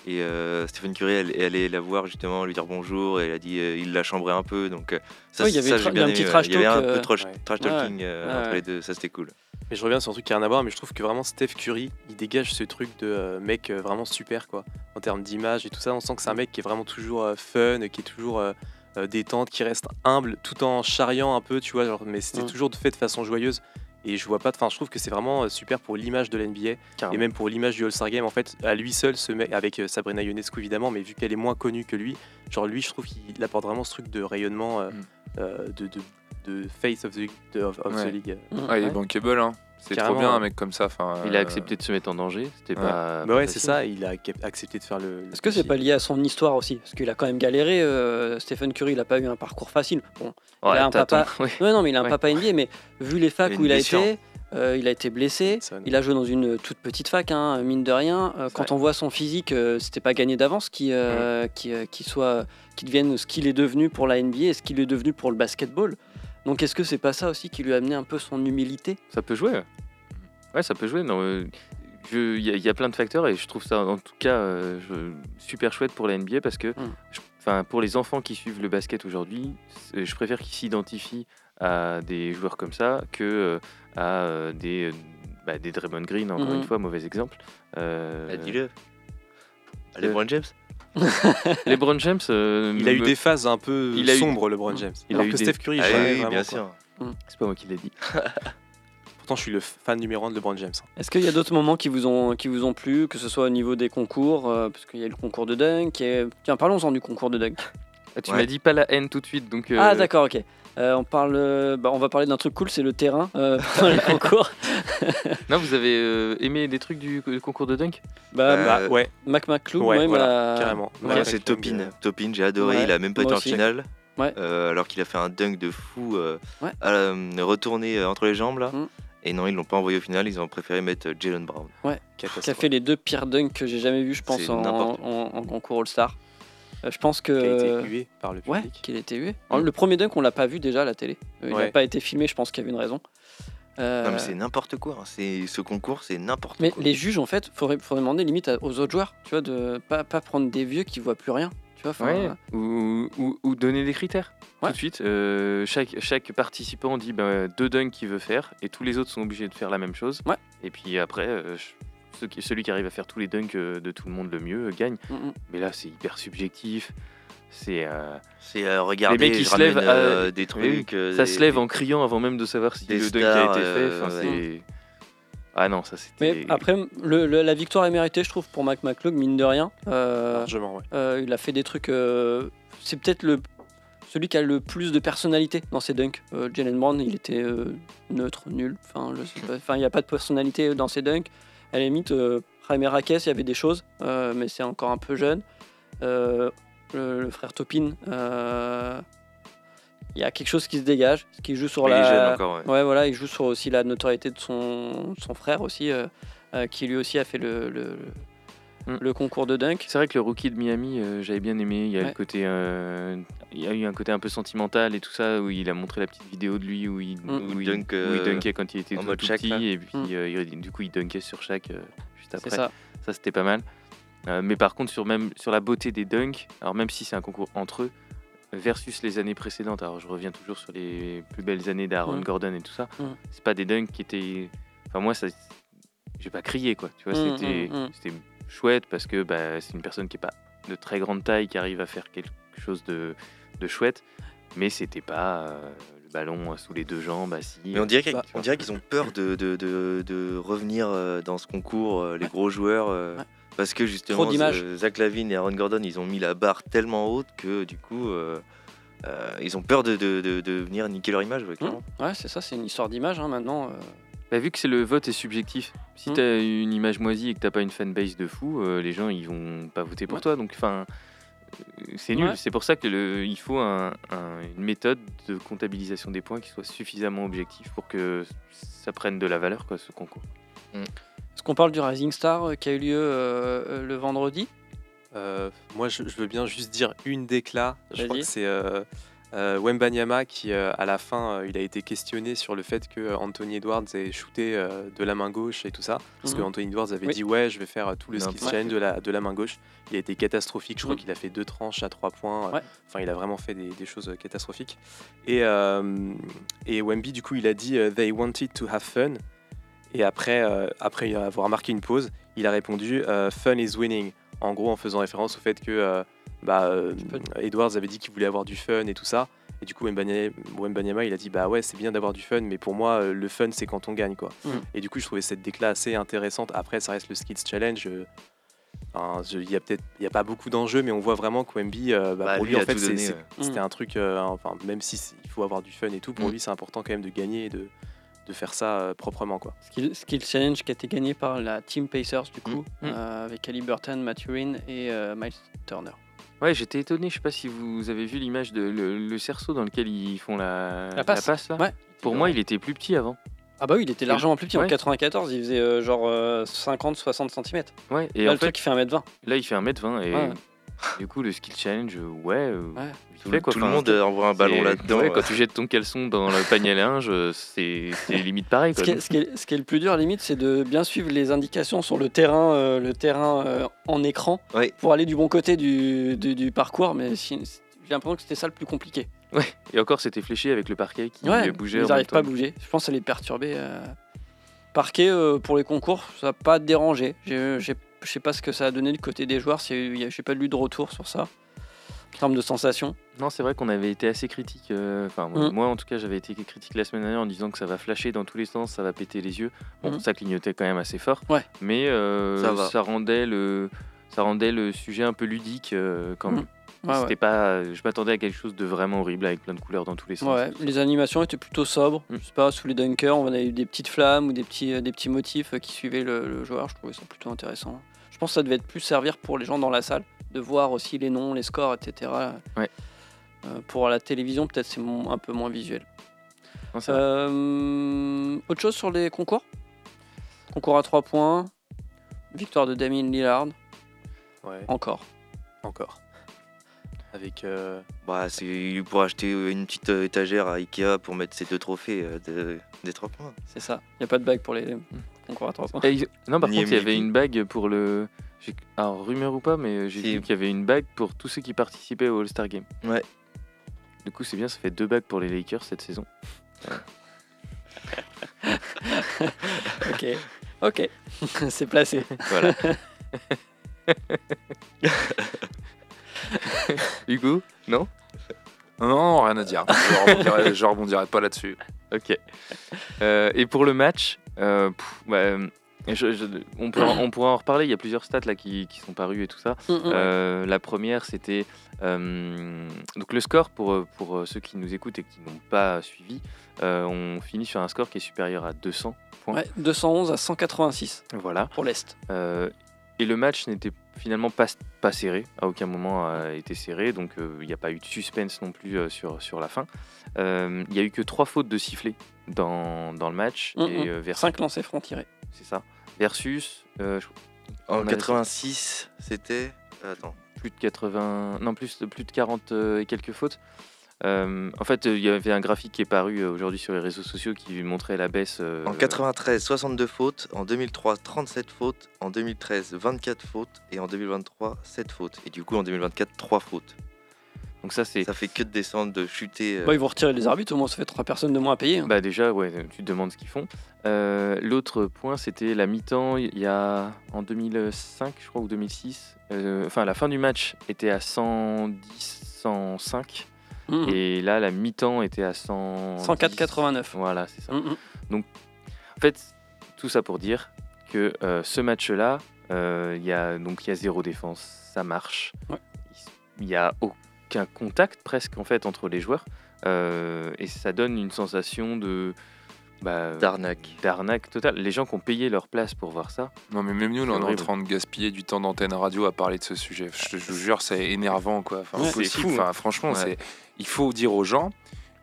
Et euh, Stephen Curry, elle, elle allait la voir justement, lui dire bonjour. Et elle a dit, euh, il l'a chambré un peu. Donc euh, ça, Ouais, il y avait ça, tra- j'ai il y a bien un aimé, petit trash Il y avait talk, un peu de trash, ouais. trash Ouais, talking euh, ouais, entre les deux. Ça, c'était cool. Mais je reviens sur un truc qui n'a rien à voir, mais je trouve que vraiment Steph Curry, il dégage ce truc de euh, mec euh, vraiment super, quoi. En termes d'image et tout ça, on sent que c'est un mec qui est vraiment toujours euh, fun, qui est toujours euh, euh, détente, qui reste humble, tout en charriant un peu, tu vois, genre, mais c'était Mm. toujours fait de façon joyeuse. Et je vois pas, enfin, je trouve que c'est vraiment euh, super pour l'image de l'NBA et même pour l'image du All-Star Game. En fait, à lui seul, ce mec, avec euh, Sabrina Ionescu évidemment, mais vu qu'elle est moins connue que lui, genre lui, je trouve qu'il apporte vraiment ce truc de rayonnement, euh, Mm. euh, de, de, de face of the, de- of, of the Ouais. league. Ouais, il est bankable, hein. C'est trop bien ouais. un mec comme ça. Enfin, Il a euh, accepté de se mettre en danger. C'était ouais. pas. Bah ouais, c'est ça, il a ac- accepté de faire le. Est-ce que c'est pas lié à son histoire aussi? Parce qu'il a quand même galéré. euh, Stephen Curry, il n'a pas eu un parcours facile. Bon, Ouais, a un papa- (laughs) ouais. Ouais, non, mais il a un Ouais. papa NBA, mais vu les facs Il a où il a été, euh, il a été blessé. Ça, Il a joué dans une toute petite fac, hein, mine de rien. Euh, quand Ouais. on voit son physique, euh, c'était pas gagné d'avance qu'il euh, qu'il, euh, qu'il soit, qu'il devienne ce qu'il est devenu pour la NBA et ce qu'il est devenu pour le basketball. Donc est-ce que c'est pas ça aussi qui lui a amené un peu son humilité? Ça peut jouer. Ouais, Ouais, ça peut jouer. Non, euh, Il y, a- il y a plein de facteurs et je trouve ça en tout cas euh, je- super chouette pour la NBA parce que, Mm. je- enfin, pour les enfants qui suivent le basket aujourd'hui, je préfère qu'ils s'identifient à des joueurs comme ça que euh, à des, bah, des Draymond Green, encore Mhm. une fois, mauvais exemple. Euh, Bah, Dis-le. Euh, LeBron James (laughs) LeBron James, euh, Il a eu des phases un peu Il a eu- sombres, LeBron James. Il a Alors eu que des- Steph Curry, Ah jamais, oui, vraiment, bien quoi. sûr. c'est pas moi qui l'ai dit. (laughs) Pourtant, je suis le fan numéro un de LeBron James. Est-ce qu'il y a d'autres moments qui vous ont, qui vous ont plu, que ce soit au niveau des concours, euh, parce qu'il y a eu le concours de dunk. qui est- Tiens, parlons-en du concours de dunk. Ah, tu Ouais. m'as dit pas la haine tout de suite, donc. Ah euh, d'accord, ok. Euh, on, parle, euh, bah, on va parler d'un truc cool, c'est le terrain euh, (laughs) pendant les concours. (laughs) Non, vous avez euh, aimé des trucs du du concours de dunk? Bah, Euh, Bah ouais, Mac McClure, ouais, ouais, voilà, carrément. Ouais, Ouais, c'est Topin. Topin, j'ai adoré. Ouais, il a même pas été en finale. Ouais. Euh, alors qu'il a fait un dunk de fou euh, Ouais. à la- retourné euh, entre les jambes là. Mm. Et non, ils l'ont pas envoyé au final. Ils ont préféré mettre Jalen Brown. qui a fait les deux pires dunks que j'ai jamais vus, je pense, en- en concours All-Star. Euh, je pense que. Qui a été hué par le Ouais, public. qu'il a été hué. Le premier dunk, on l'a pas vu déjà à la télé. Euh, Il n'a Ouais. pas été filmé, je pense qu'il y avait une raison. Euh, Non, mais c'est n'importe quoi. hein. C'est ce concours, c'est n'importe mais quoi. les juges, en fait, faudrait, faudrait demander limite aux autres joueurs, tu vois, de pas, pas prendre des vieux qui voient plus rien. Tu vois, Ouais, ou, ou- ou donner des critères. Ouais. Tout de suite, euh, chaque, chaque participant dit bah, deux dunks qu'il veut faire et tous les autres sont obligés de faire la même chose. Ouais. Et puis après, euh, celui qui arrive à faire tous les dunks euh, de tout le monde le mieux euh, gagne. mm, mm. Mais là, c'est hyper subjectif. C'est euh, C'est euh, regarder, Les mecs, je se lèvent, euh, des trucs. ça des- se lève en criant avant même de savoir si le dunk a été fait. Enfin, ouais. c'est- Ah non, ça c'était. Mais après, le- le- la victoire est méritée, je trouve, pour Mac McClung, mine de rien. Euh, Largement, ouais. euh, il a fait des trucs. euh, c'est peut-être le celui qui a le plus de personnalité dans ses dunks. Euh, Jalen Brown, il était euh, neutre, nul. Enfin, il n'y a pas de personnalité dans ses dunks. À la limite, euh, Jaime Raquez, il y avait des choses, euh, mais c'est encore un peu jeune. Euh, le, le frère Topin, il y a quelque chose qui se dégage, qui joue sur Il est la. jeune encore, ouais. Ouais, voilà, il joue sur aussi la notoriété de son, son frère aussi, qui lui aussi a fait le, le, Mm. le concours de dunk. C'est vrai que le rookie de Miami, euh, j'avais bien aimé. Il y a Ouais. le côté, euh, il y a eu un côté un peu sentimental et tout ça où il a montré la petite vidéo de lui où il, Mm. où Où il- dunk, où il euh, dunkait quand il était en tout, mode tout Shaq, petit là. et puis Mm. euh, il- du coup il dunkait sur chaque euh, juste après. C'est ça. Ça c'était pas mal. Euh, mais par contre sur même sur la beauté des dunks, alors même si c'est un concours entre eux versus les années précédentes, alors je reviens toujours sur les plus belles années d'Aaron. Gordon et tout ça, c'est pas des dunks qui étaient, enfin moi ça, j'ai pas crié quoi, tu vois, c'était c'était chouette parce que bah, c'est une personne qui est pas de très grande taille qui arrive à faire quelque chose de, de chouette, mais c'était pas euh, le ballon sous les deux jambes assis. Mais on dirait qu'ils Bah, on dirait qu'ils ont peur de, de, de, de revenir euh, dans ce concours, euh, les gros joueurs. euh, Ouais. Parce que justement, Zach Lavine et Aaron Gordon, ils ont mis la barre tellement haute que du coup, euh, euh, ils ont peur de, de, de, de venir niquer leur image. ouais, clairement. Ouais, c'est ça, c'est une histoire d'image hein, maintenant. Bah, vu que c'est le vote est subjectif, si Mm. t'as une image moisie et que t'as pas une fanbase de fou, euh, les gens ils vont pas voter pour Ouais. toi. Donc enfin, euh, c'est nul. Ouais. C'est pour ça que le, il faut un- un- une méthode de comptabilisation des points qui soit suffisamment objective pour que ça prenne de la valeur quoi ce concours. Est-ce qu'on parle du Rising Star euh, qui a eu lieu euh, le vendredi? Euh, moi, je, je veux bien juste dire une décla. Je crois que c'est Wembanyama qui, euh, à la fin, euh, il a été questionné sur le fait que euh, Anthony Edwards ait shooté euh, de la main gauche et tout ça. Parce que Mhm. Anthony Edwards avait Oui. dit ouais, je vais faire euh, tout le skill ouais. challenge de la, de la main gauche. Il a été catastrophique. Je crois Mhm. qu'il a fait deux tranches à trois points. euh, Ouais. Enfin, il a vraiment fait des, des choses euh, catastrophiques. Et, euh, et Wemby, du coup, il a dit euh, they wanted to have fun. Et après, euh, après avoir marqué une pause, il a répondu euh, fun is winning. En gros, en faisant référence au fait que euh, bah, euh, Edwards avait dit qu'il voulait avoir du fun et tout ça. Et du coup, Wembanyama, Wembanyama, il a dit bah ouais, c'est bien d'avoir du fun, mais pour moi, euh, le fun, c'est quand on gagne, quoi. Mhm. Et du coup, je trouvais cette décla assez intéressante. Après, ça reste le Skills Challenge. enfin, je- Il y a peut-être, il y a pas beaucoup d'enjeux, mais on voit vraiment que Wemby, euh, bah, Bah, pour lui, en fait, ouais. c'était Mhm. un truc. euh, enfin, même si il faut avoir du fun et tout, pour Mhm. lui, c'est important quand même de gagner et de, de faire ça euh, proprement, quoi. Skill, Skill Challenge qui a été gagné par la Team Pacers du coup, Mm. euh, avec Ali Burton, Matthew Rhin et euh, Miles Turner. Ouais, j'étais étonné. Je sais pas si vous avez vu l'image de le, le cerceau dans lequel ils font la, La passe. là. Ouais. Pour moi, il était plus petit avant. Ah bah oui, il était largement plus petit. En Ouais. 94, il faisait euh, genre 50-60 cm. Ouais. Et Là, en le fait, truc, il fait 1m20. là, il fait 1m20 et Ouais. Du coup, le skill challenge, euh, ouais. euh, Ouais. vite Tout, fait, quoi. tout le Enfin, monde euh, envoie un ballon c'est- là-dedans. ouais, euh. quand tu jettes ton caleçon dans le panier à linge, euh, c'est c'est limite pareil. Ce Quoi. qui, est, ce qui est- ce qui est le plus dur, limite, c'est de bien suivre les indications sur le terrain, euh, le terrain euh, en écran, Ouais. pour aller du bon côté du, du- du parcours. Mais si- j'ai l'impression que c'était ça le plus compliqué. Et encore, c'était fléché avec le parquet qui Ouais, bougeait. ils en n'arrivent pas à temps. bouger. Je pense que ça les perturbait. euh. Parquet, euh, pour les concours, ça n'a pas dérangé. J'ai- j'ai- Je sais pas ce que ça a donné du côté des joueurs. Je n'ai pas lu de retour sur ça. En termes de sensations. Non, c'est vrai qu'on avait été assez critique. euh, Enfin, Mm. moi, en tout cas, j'avais été critique la semaine dernière en disant que ça va flasher dans tous les sens, ça va péter les yeux. Bon, Mm. ça clignotait quand même assez fort. Ouais. Mais euh, Ça rendait le ça rendait le sujet un peu ludique euh, quand Mm. même. Ouais, C'était pas, je m'attendais à quelque chose de vraiment horrible avec plein de couleurs dans tous les sens. Ouais, les animations étaient plutôt sobres. Mm. Je sais pas, sous les dunkers, on avait eu des petites flammes ou des petits, des petits motifs qui suivaient le, le joueur. Je trouvais ça plutôt intéressant. Je pense que ça devait être plus servir pour les gens dans la salle, de voir aussi les noms, les scores, etc. Ouais. Euh, pour la télévision, peut-être c'est un peu moins visuel. Non. Euh, autre chose sur les concours? Concours à 3 points. Victoire de Damien Lillard. Ouais, Encore. encore. Avec. euh, Bah, c'est pour acheter une petite euh, étagère à Ikea pour mettre ces deux trophées de- des trois points. C'est ça. Il n'y a pas de bague pour les Et Non, par Ni contre, il y avait une bague pour le. Alors, rumeur ou pas, mais j'ai Si. vu qu'il y avait une bague pour tous ceux qui participaient au All-Star Game. Ouais. Du coup, c'est bien, ça fait deux bagues pour les Lakers cette saison. (laughs) Ok. Ok. (laughs) c'est placé. Voilà. (laughs) Hugo Non? Non, non, rien à dire. Je rebondirai, je rebondirai pas là-dessus. Ok. Euh, et pour le match, euh, pff, bah, euh, je- je- on, pourra, on pourra en reparler. Il y a plusieurs stats là qui, qui sont parues et tout ça. Mm, mm. Euh, la première, c'était euh, donc le score pour, pour ceux qui nous écoutent et qui n'ont pas suivi. euh, on finit sur un score qui est supérieur à 200 points. Ouais, 211 à 186 Voilà. pour l'Est. Et le match n'était finalement pas, pas serré, à aucun moment a été serré, donc il n'y a pas eu de suspense non plus sur, sur la fin. Il n'y a eu que trois fautes de sifflet dans, dans le match. Mm, et mm. euh, 5 lancers francs tirés. c'est ça. Versus euh, je- En On a- 86, c'était. Attends. plus de 80, non plus de plus de 40 euh, et quelques fautes. Euh, en fait, euh, il y avait un graphique qui est paru euh, aujourd'hui sur les réseaux sociaux qui montrait la baisse. euh, En 93, 62 fautes. En 2003, 37 fautes. En 2013, 24 fautes. Et en 2023, 7 fautes. Et du coup, en 2024, 3 fautes. Donc ça c'est Ça fait que de descendre, de chuter. euh, Bah, ils vont retirer les arbitres, au moins ça fait 3 personnes de moins à payer. hein. Bah déjà, ouais, tu te demandes ce qu'ils font. Euh, L'autre point, c'était la mi-temps. Il y a en 2005, je crois, ou 2006. euh, Enfin, la fin du match était à 110, 105. Mm, mm. Et là, la mi-temps était à 100. 104,89. Voilà, c'est ça. Mm, mm. En fait, tout ça pour dire que euh, ce match-là, euh, il y a donc il y a zéro défense, ça marche. Ouais. Il n'y a aucun contact presque en fait entre les joueurs euh, et ça donne une sensation de bah, D'arnaque. d'arnaque totale. Les gens qui ont payé leur place pour voir ça, Non, mais même nous, on est en train de gaspiller du temps d'antenne radio à parler de ce sujet. Je, je vous jure, c'est énervant, quoi. Enfin, Ouais, impossible. c'est fou, hein. Enfin, franchement, Ouais. c'est. Il faut dire aux gens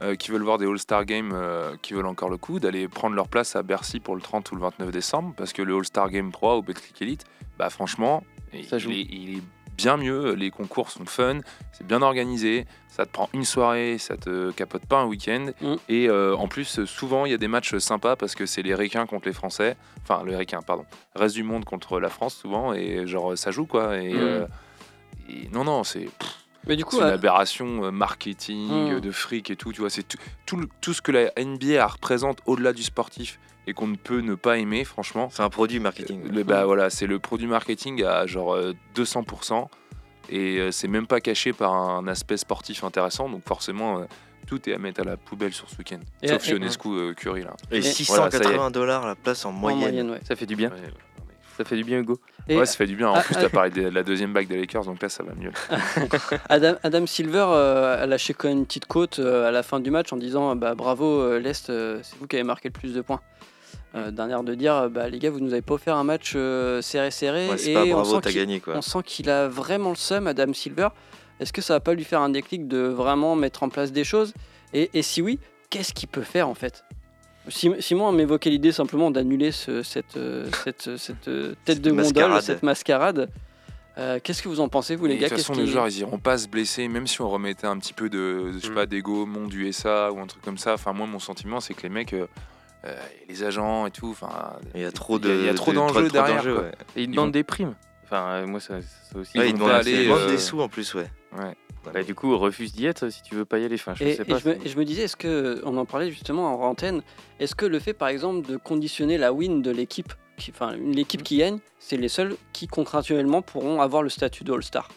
euh, qui veulent voir des All-Star Games, euh, qui veulent encore le coup, d'aller prendre leur place à Bercy pour le 30 ou le 29 décembre, parce que le All-Star Game Pro ou Betclic Elite, bah franchement, Ça il joue. est, il est bien mieux. Les concours sont fun, c'est bien organisé. Ça te prend une soirée, ça te capote pas un week-end. Mm. Et euh, en plus, souvent, il y a des matchs sympas parce que c'est les Ricains contre les Français. Enfin, le Ricain, pardon. Reste du monde contre la France, souvent. Et genre, ça joue, quoi. Et, Mm. euh, et non, non, c'est Mais du coup, c'est une aberration euh, marketing, Mm. de fric et tout. Tu vois, c'est tout, tout, tout ce que la NBA représente au-delà du sportif et qu'on ne peut ne pas aimer, franchement. C'est un produit marketing. Le, bah voilà, c'est le produit marketing à genre euh, 200% et euh, c'est même pas caché par un aspect sportif intéressant. Donc forcément, euh, tout est à mettre à la poubelle sur ce week-end. Et- Sauf Ionescu euh, Curry là. Et Et- 680 dollars la place en en moyenne. ouais. ça fait du bien. Ouais, Ça fait du bien, Hugo. Et ouais, ça fait du bien. En Ah, plus, ah, t'as parlé de la deuxième bague des Lakers, donc là, ça va mieux. (laughs) Adam, Adam Silver euh, a lâché quand même une petite côte euh, à la fin du match en disant bah, bravo euh, l'Est, euh, c'est vous qui avez marqué le plus de points. Euh, D'un air de dire euh, bah, les gars, vous nous avez pas offert un match euh, serré serré Ouais, et pas on sent qu'il- gagné quoi. on sent qu'il a vraiment le seum, Adam Silver. Est-ce que ça va pas lui faire un déclic de vraiment mettre en place des choses? Et, et si oui, qu'est-ce qu'il peut faire en fait? Sim- Simon m'évoquait l'idée simplement d'annuler ce- cette, (laughs) cette, cette, tête Cette de gondole, mascarade. cette mascarade. Euh, Qu'est-ce que vous en pensez, vous les Et gars? de toute façon, les joueurs, ils iront pas se blesser, même si on remettait un petit peu de, je sais Mm. pas, d'ego, monde du SA ou un truc comme ça. Enfin, moi, mon sentiment, c'est que les mecs, les agents et tout, enfin, Il y a trop de. il y a- trop de- d'enjeux derrière, d'enjeux, quoi. ouais. Et ils Ils demandent vont- des primes. Enfin, euh, moi, ça, ça aussi. Ouais, Ils demandent euh, des sous en plus, ouais. Ouais. Bah, du coup, refuse d'y être si tu veux pas y aller. Enfin, je Et, sais et pas. je me, je me disais, est-ce que, on en parlait justement en antenne, est-ce que le fait par exemple de conditionner la win de l'équipe, qui- enfin l'équipe qui gagne, c'est les seuls qui contractuellement pourront avoir le statut de All-Star?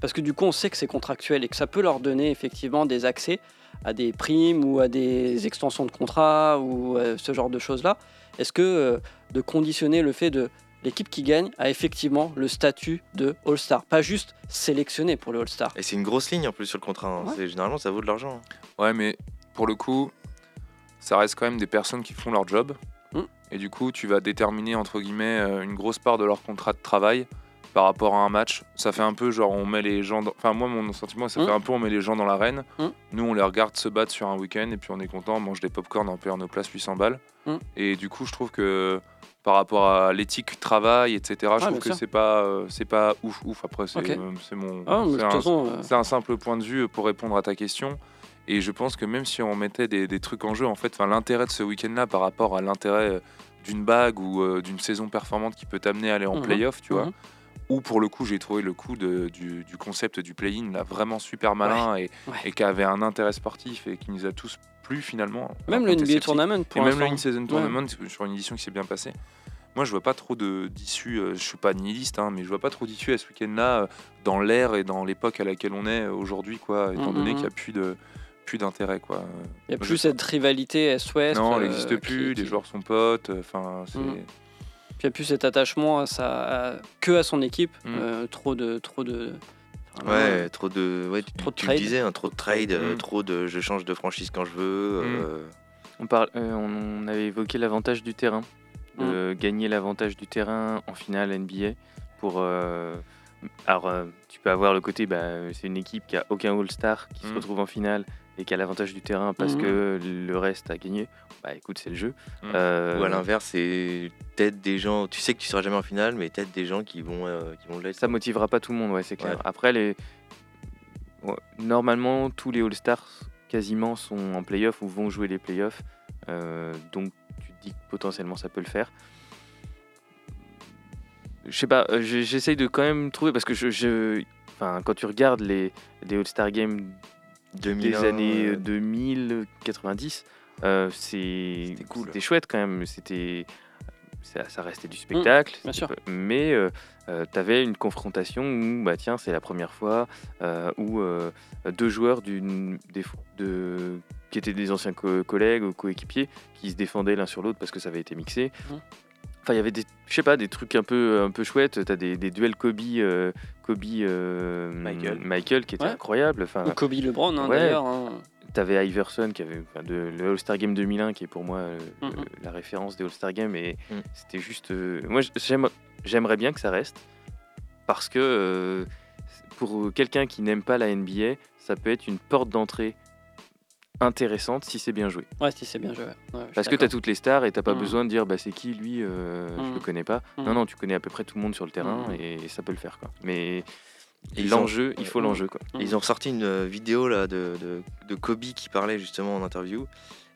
Parce que du coup on sait que c'est contractuel et que ça peut leur donner effectivement des accès à des primes ou à des extensions de contrat ou euh, ce genre de choses-là. Est-ce que euh, de conditionner le fait de l'équipe qui gagne a effectivement le statut de All-Star, pas juste sélectionné pour le All-Star Et c'est une grosse ligne en plus sur le contrat. hein. Ouais. Généralement, ça vaut de l'argent. hein. Ouais, mais pour le coup, ça reste quand même des personnes qui font leur job. Mm. Et du coup, tu vas déterminer, entre guillemets, euh, une grosse part de leur contrat de travail par rapport à un match. Ça fait un peu genre, on met les gens. dans- Enfin, moi, mon sentiment, ça fait un peu, on met les gens dans l'arène. Mm. Nous, on les regarde se battre sur un week-end et puis on est content, on mange des pop-corn, on perd nos places 800 balles. Mm. Et du coup, je trouve que par rapport à l'éthique travail, etc. Je Ouais, trouve que c'est pas, euh, c'est pas ouf, ouf. Après, c'est euh, c'est mon, Ah, c'est un, euh, c'est un simple point de vue pour répondre à ta question. Et je pense que même si on mettait des, des trucs en jeu, en fait, l'intérêt de ce week-end-là par rapport à l'intérêt d'une bague ou d'une saison performante qui peut t'amener à aller en Mhm. playoff, tu vois. Ou pour le coup, j'ai trouvé le coup de- du, du concept du play-in là vraiment super malin et, ouais. et qui avait un intérêt sportif et qui nous a tous plu finalement. Même le NBA. Tournament Et pour même le. In-Season Ouais. Tournament sur une édition qui s'est bien passée. Moi, je vois pas trop de- d'issue. euh, je suis pas nihiliste, hein, mais je vois pas trop d'issue à ce week-end-là euh, dans l'ère et dans l'époque à laquelle on est euh, aujourd'hui, quoi. Étant Mm, donné mm, qu'il n'y a plus de plus d'intérêt, quoi. Il n'y a Moi, plus cette rivalité Est-Ouest. Non, elle n'existe plus. qui- Les joueurs sont potes. Enfin, c'est. Mm. Puis il n'y a plus cet attachement à sa, à- que à son équipe. Mm. euh, trop de. Trop de Ouais, trop de. Ouais, tu, Trop de tu trade. disais, hein, trop de trade, euh, Mm. trop de. Je change de franchise quand je veux. Mm. euh, On, parle, euh, on avait évoqué l'avantage du terrain, de gagner l'avantage du terrain en finale NBA. Pour, euh, alors, euh, tu peux avoir le côté, bah, c'est une équipe qui a aucun All-Star qui se Mm. retrouve en finale et qui a l'avantage du terrain parce Mhm. que le reste a gagné. Bah écoute, c'est le jeu. Mm. Euh, Ou à l'inverse, c'est peut-être des gens. Tu sais que tu seras jamais en finale, mais peut-être des gens qui vont, euh, qui vont l'être. ça motivera pas tout le monde, ouais, c'est clair. Ouais. Après, les... ouais, normalement, tous les All-Stars quasiment sont en playoff ou vont jouer les playoffs. Euh, donc, tu te dis que potentiellement ça peut le faire. Je sais pas, euh, j'essaye de quand même trouver parce que je, je- enfin, quand tu regardes les, les All-Star Games 2001, des années euh, 2000, 90, euh, c'est- C'était cool. Chouette quand même. C'était ça, ça restait du spectacle. bien sûr. Mais tu avais une confrontation où bah tiens c'est la première fois euh, où euh, deux joueurs d'une des, de qui étaient des anciens co- collègues ou coéquipiers qui se défendaient l'un sur l'autre parce que ça avait été mixé. Mhm. Enfin, il y avait des, je sais pas, des trucs un peu, un peu chouettes. T'as des, des duels Kobe, euh, Kobe, euh, Michael. Michael qui étaient Ouais. incroyables. Enfin, Ou Kobe LeBron, hein, Ouais. d'ailleurs. hein. T'avais Iverson qui avait enfin, de, le All-Star Game 2001 qui est pour moi euh, euh, la référence des All-Star Games et Mm. c'était juste euh, moi j'aime j'aimerais bien que ça reste parce que euh, pour quelqu'un qui n'aime pas la NBA ça peut être une porte d'entrée intéressante si c'est bien joué Ouais, si c'est bien joué. ouais. Parce que tu as toutes les stars et t'as pas Mm. besoin de dire bah c'est qui lui euh, je Mm. le connais pas Mm. non non tu connais à peu près tout le monde sur le terrain et, ça peut le faire quoi mais l'enjeu il faut l'enjeu quoi Ils ont ressorti une euh, vidéo là de, de, de Kobe qui parlait justement en interview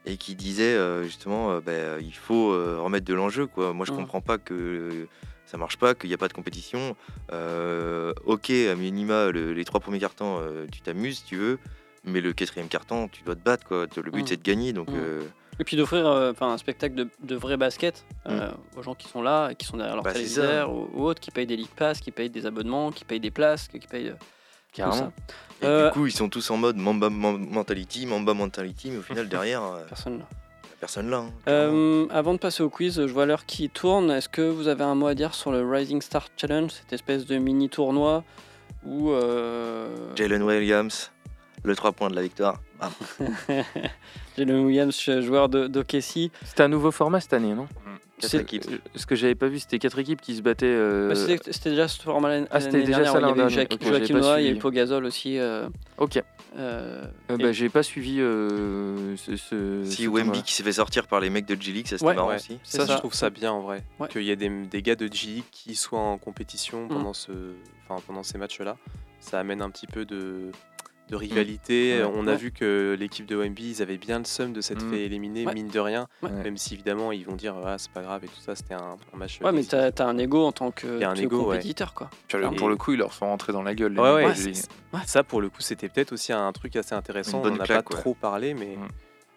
et qui disait euh, justement euh, bah, il faut euh, remettre de l'enjeu quoi. Moi je comprends pas que ça marche pas, qu'il n'y a pas de compétition. Euh, ok à minima le- les trois premiers cartons euh, tu t'amuses si tu veux, mais le quatrième carton tu dois te battre quoi. Le but Mhm. c'est de gagner donc Mhm. euh, Et puis d'offrir euh, enfin, un spectacle de, de vrai basket euh, aux gens qui sont là, et qui sont derrière leur Mm. Bah, téléviseur ou, ou autres, qui payent des League Pass, qui payent des abonnements, qui payent des places, qui payent. euh, carrément et Euh, du coup ils sont tous en mode Mamba mentality, Mamba mentality, mais au final (laughs) derrière Personne là. personne là. hein. Euh, avant de passer au quiz, je vois l'heure qui tourne. Est-ce que vous avez un mot à dire sur le Rising Star Challenge, cette espèce de mini tournoi où euh, Jalen Williams, le 3 points de la victoire. (laughs) Jalen Williams, joueur de- d'OKC, c'était un nouveau format cette année non? Quatre C'est- équipes. Euh, Ce que j'avais pas vu, c'était quatre équipes qui se battaient. euh, Bah, c'était déjà ce format l'année Ah, c'était l'année déjà dernière. ça ouais, Il y l'an avait eu dernier. Jacques- Ok, j'avais Joachim Noah, il y a eu suivi. Pogazol aussi. euh, Ok. euh, Euh, et- bah, j'ai pas suivi euh, ce, ce- Si ce Wemby qui s'est fait sortir par les mecs de G-League, ça c'était Ouais, marrant ouais. aussi. c'est Ça, ça. je trouve ça bien en vrai. Ouais. Qu'il y ait des, des gars de G League qui soient en compétition Mm. pendant, ce, enfin, pendant ces matchs-là. Ça amène un petit peu de, de rivalité. Ouais. On a Ouais. vu que l'équipe de Wemby, ils avaient bien le seum de s'être Mm. fait éliminer, Ouais. mine de rien. Ouais. Même si évidemment, ils vont dire ah, c'est pas grave et tout ça, c'était un, un match. Ouais, mais t'as as un ego en tant que, un ego, compétiteur, quoi. Puis, alors, Et- pour le coup, ils leur sont rentrés dans la gueule. les Ça, pour le coup, c'était peut-être aussi un truc assez intéressant. On n'a pas trop parlé, mais Mm.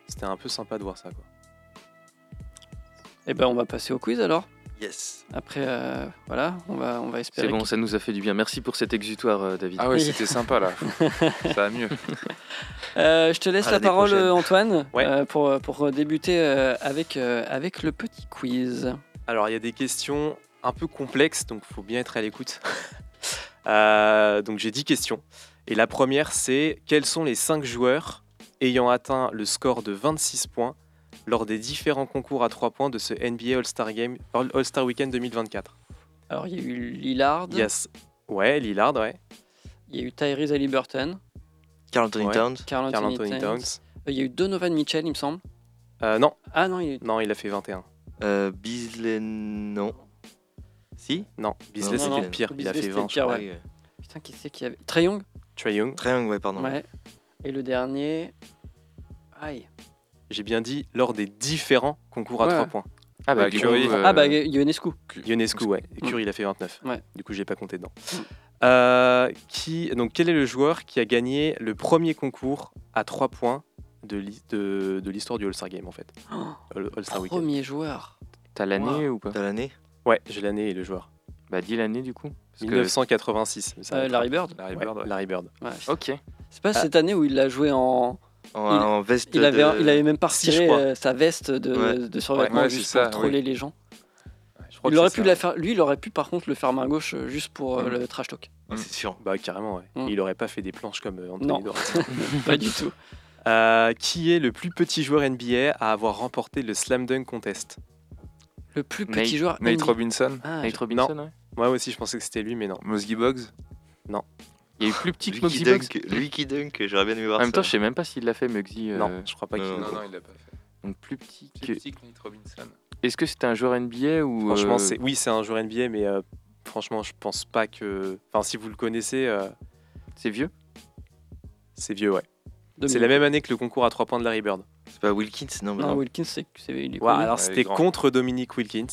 c'était un peu sympa de voir ça. Quoi. Et ben, on va passer au quiz alors. Yes. Après, euh, voilà, on va, on va espérer. C'est bon, que- ça nous a fait du bien. Merci pour cet exutoire, euh, David. Ah ouais, Oui. c'était sympa là. (laughs) ça va mieux. Euh, je te laisse À la parole, prochaine. Antoine, Ouais. euh, pour, pour débuter euh, avec, euh, avec le petit quiz. Alors, il y a des questions un peu complexes, donc il faut bien être à l'écoute. (laughs) Euh, donc, j'ai 10 questions. Et la première, c'est quels sont les 5 joueurs ayant atteint le score de 26 points lors des différents concours à 3 points de ce NBA All-Star Game All- All-Star Weekend 2024 Alors, il y a eu Lillard, Yes. Ouais, Lillard, ouais. il y a eu Tyrese Haliburton, Carl Anthony Ouais. Towns. Carl Carl Anthony Towns. Euh, il y a eu Donovan Mitchell, il me semble. Euh, non, Ah non, il est... non, il a fait 21. Euh, Beasley, non. Si? Non, Beasley c'était le pire, il a fait c'était 20. le je pire, crois. ouais. Oui, euh, Putain, qui c'est qui avait. Trae Young? Trae Young, Triangle, ouais, pardon. Ouais. Et le dernier. Aïe. J'ai bien dit lors des différents concours à Ouais. 3 points. Ah bah, Bah, coup, euh, Ah bah, Ionescu. Ionescu, ouais. Et Mm. Curry, il a fait 29. Ouais. Du coup, j'ai pas compté dedans. Euh, qui, donc, quel est le joueur qui a gagné le premier concours à 3 points de l'hi- de, de l'histoire du All-Star Game en fait? Oh, All-Star Weekend. premier joueur. T'as l'année ou pas? T'as l'année? Ouais, j'ai l'année et le joueur. Bah dis l'année du coup. Parce que- 1986. ça va Euh, Larry Bird. Larry Bird, ouais. Larry Bird. Ouais. Ok. C'est pas Ah. cette année où il l'a joué en. En, Il- en veste. Il avait, de- il avait même pas retiré euh, sa veste de, Ouais. de survêtement Ouais, juste ça, pour troller oui. les gens. Je crois Il que aurait c'est pu ça. la faire, lui, il aurait pu par contre le faire main gauche euh, juste pour euh, Mm. le trash talk. Ouais, C'est sûr. Bah carrément, ouais. Mm. Il aurait pas fait des planches comme Anthony Non. (laughs) Pas du tout. Euh, qui est le plus petit joueur NBA à avoir remporté le Slam Dunk Contest? Le plus Nate- petit joueur. Nate NBA. Robinson, Ah, Nate Robinson, ouais. Moi aussi, je pensais que c'était lui, mais non. Mosgy Boggs? Il y a eu plus petit que Muggsy lui qui dunk, j'aurais bien aimé voir En même temps, je sais même pas s'il l'a fait Muggsy. euh, Non, je crois pas qu'il. non, Non, non, il l'a pas fait. Donc plus petit que. Plus petit que Nate Robinson. Est-ce que c'était un joueur NBA ou Franchement, euh, c'est oui, c'est un joueur NBA, mais euh, franchement, je pense pas que. Enfin, si vous le connaissez, euh, c'est vieux? c'est vieux, ouais. C'est la même année que le concours à 3 points de Larry Bird. C'est pas Wilkins, non, mais Non, non. Wilkins, c'est. c'est- il est Ouais, connu. alors Ouais, c'était grand. contre Dominique Wilkins.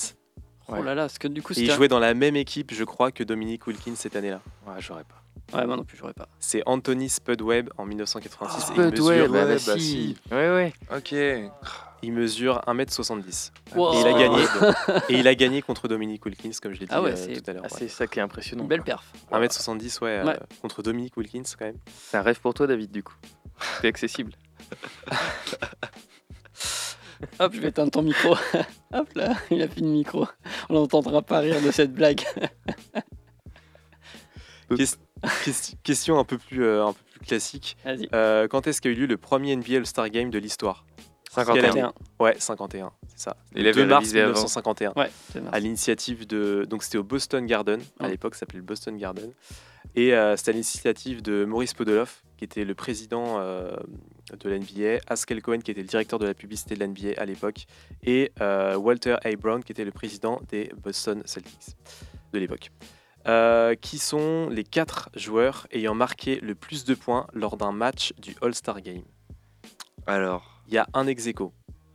Oh là là, parce que du coup, Et il c'était. jouait dans la même équipe, je crois, que Dominique Wilkins cette année-là. Ouais, j'aurais pas. Ouais, moi non plus, j'aurais pas. C'est Anthony Spudweb en 1986. et il mesure, ouais, bah, ouais, bah si. Ouais, ouais. Ok. il mesure 1m70. Wow. Et, il a gagné, (laughs) et il a gagné contre Dominique Wilkins, comme je l'ai dit Ah ouais, euh, tout à l'heure. Ah, ouais. c'est ça qui est impressionnant. Une belle perf. 1m70, ouais, euh, Ouais. contre Dominique Wilkins, quand même. C'est un rêve pour toi, David, du coup. C'est accessible. (laughs) Hop, je vais éteindre ton micro. (laughs) Hop là, il a fini le micro. On n'entendra pas rire de cette blague. Ques- ques- question un peu plus, euh, un peu plus classique. Euh, quand est-ce qu'a eu lieu le premier NBA All-Star Game de l'histoire? 51. Quelle année Ouais, 51, c'est ça. Il Le avait 2 mars réalisé avant. 1951. Ouais, à l'initiative de. Donc c'était au Boston Garden, à l'époque ça s'appelait le Boston Garden. Et euh, c'était à l'initiative de Maurice Podoloff, qui était le président euh, de l'NBA, Haskell Cohen, qui était le directeur de la publicité de l'NBA à l'époque, et euh, Walter A. Brown, qui était le président des Boston Celtics de l'époque. Euh, qui sont les quatre joueurs ayant marqué le plus de points lors d'un match du All-Star Game Alors, Il y a un ex aequo.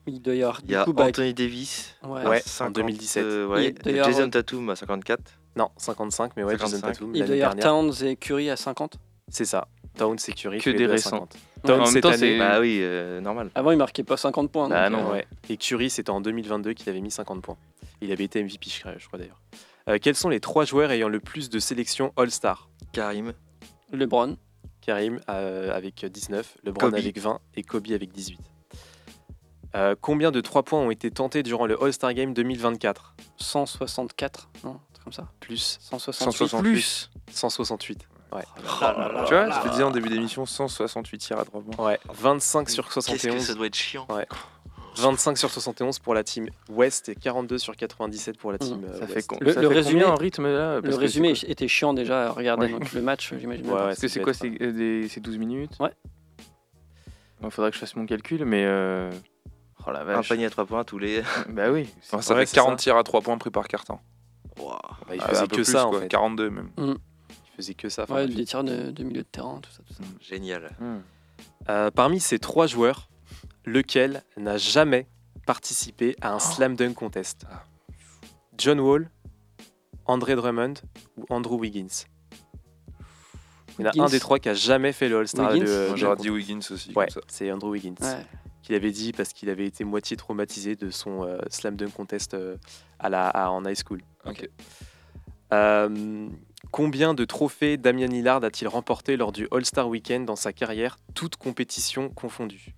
Il doit y avoir il du y a coup, Anthony Davis. ouais. Ouais, à en 2017. euh, ouais. Avoir- Jason Tatum à 54. Non, 55, mais ouais, Jason 55. Tatum. Il doit y avoir. Towns et Curry à 50. C'est ça. Towns et Curry. Que des récents. 50. Ouais. Towns cette année. c'est- Bah oui, euh, normal. Avant, il marquait pas 50 points. Bah non. euh, Ouais. Et Curry, c'était en 2022 qu'il avait mis 50 points. Il avait été MVP, je crois, je crois d'ailleurs. Euh, quels sont les trois joueurs ayant le plus de sélections All-Star Karim. LeBron. Karim euh, avec 19, LeBron Kobe. avec 20 et Kobe avec 18. Euh, combien de 3 points ont été tentés durant le All-Star Game 2024 164. Non, comme ça. Plus 168. 168. Plus. 168. Ouais. Tu vois, je te disais en début d'émission, 168 tirs à 3 points. ouais. 25 sur Qu'est-ce que 71. ça doit être chiant. 25 sur 71 pour la team West et 42 sur 97 pour la Mm. team euh, Ça fait, West. con- Le- ça le fait résumé- en rythme là Le que résumé était chiant déjà à regarder Ouais. donc, le match, j'imagine. Ouais, ouais, que c'est quoi C'est euh, des- c'est 12 minutes Ouais. Il faudrait que je fasse mon calcul, mais. euh, Oh la Un vache. panier à 3 points tous les. (laughs) Bah oui. Enfin, ça fait c'est 40 ça. tirs à 3 points pris par carton. Bah, il Ah, faisait un peu que plus, ça en quoi, fait. 42 même. Il faisait que ça. Ouais, des tirs de, de milieu de terrain, tout ça. Tout ça. Génial. Hmm. Euh, parmi ces trois joueurs, lequel n'a jamais participé à un slam dunk contest. John Wall, André Drummond ou Andrew Wiggins Il y en a un des trois qui a jamais fait le All-Star. Wiggins Moi, J'aurais dunk dit Wiggins aussi. Ouais, comme ça. c'est Andrew Wiggins. Ouais. Qu'il avait dit parce qu'il avait été moitié traumatisé de son euh, slam dunk contest euh, à la, à- en high school. Ok. Euh, combien de trophées Damien Lillard a-t-il remporté lors du All-Star Weekend dans sa carrière, toutes compétitions confondues?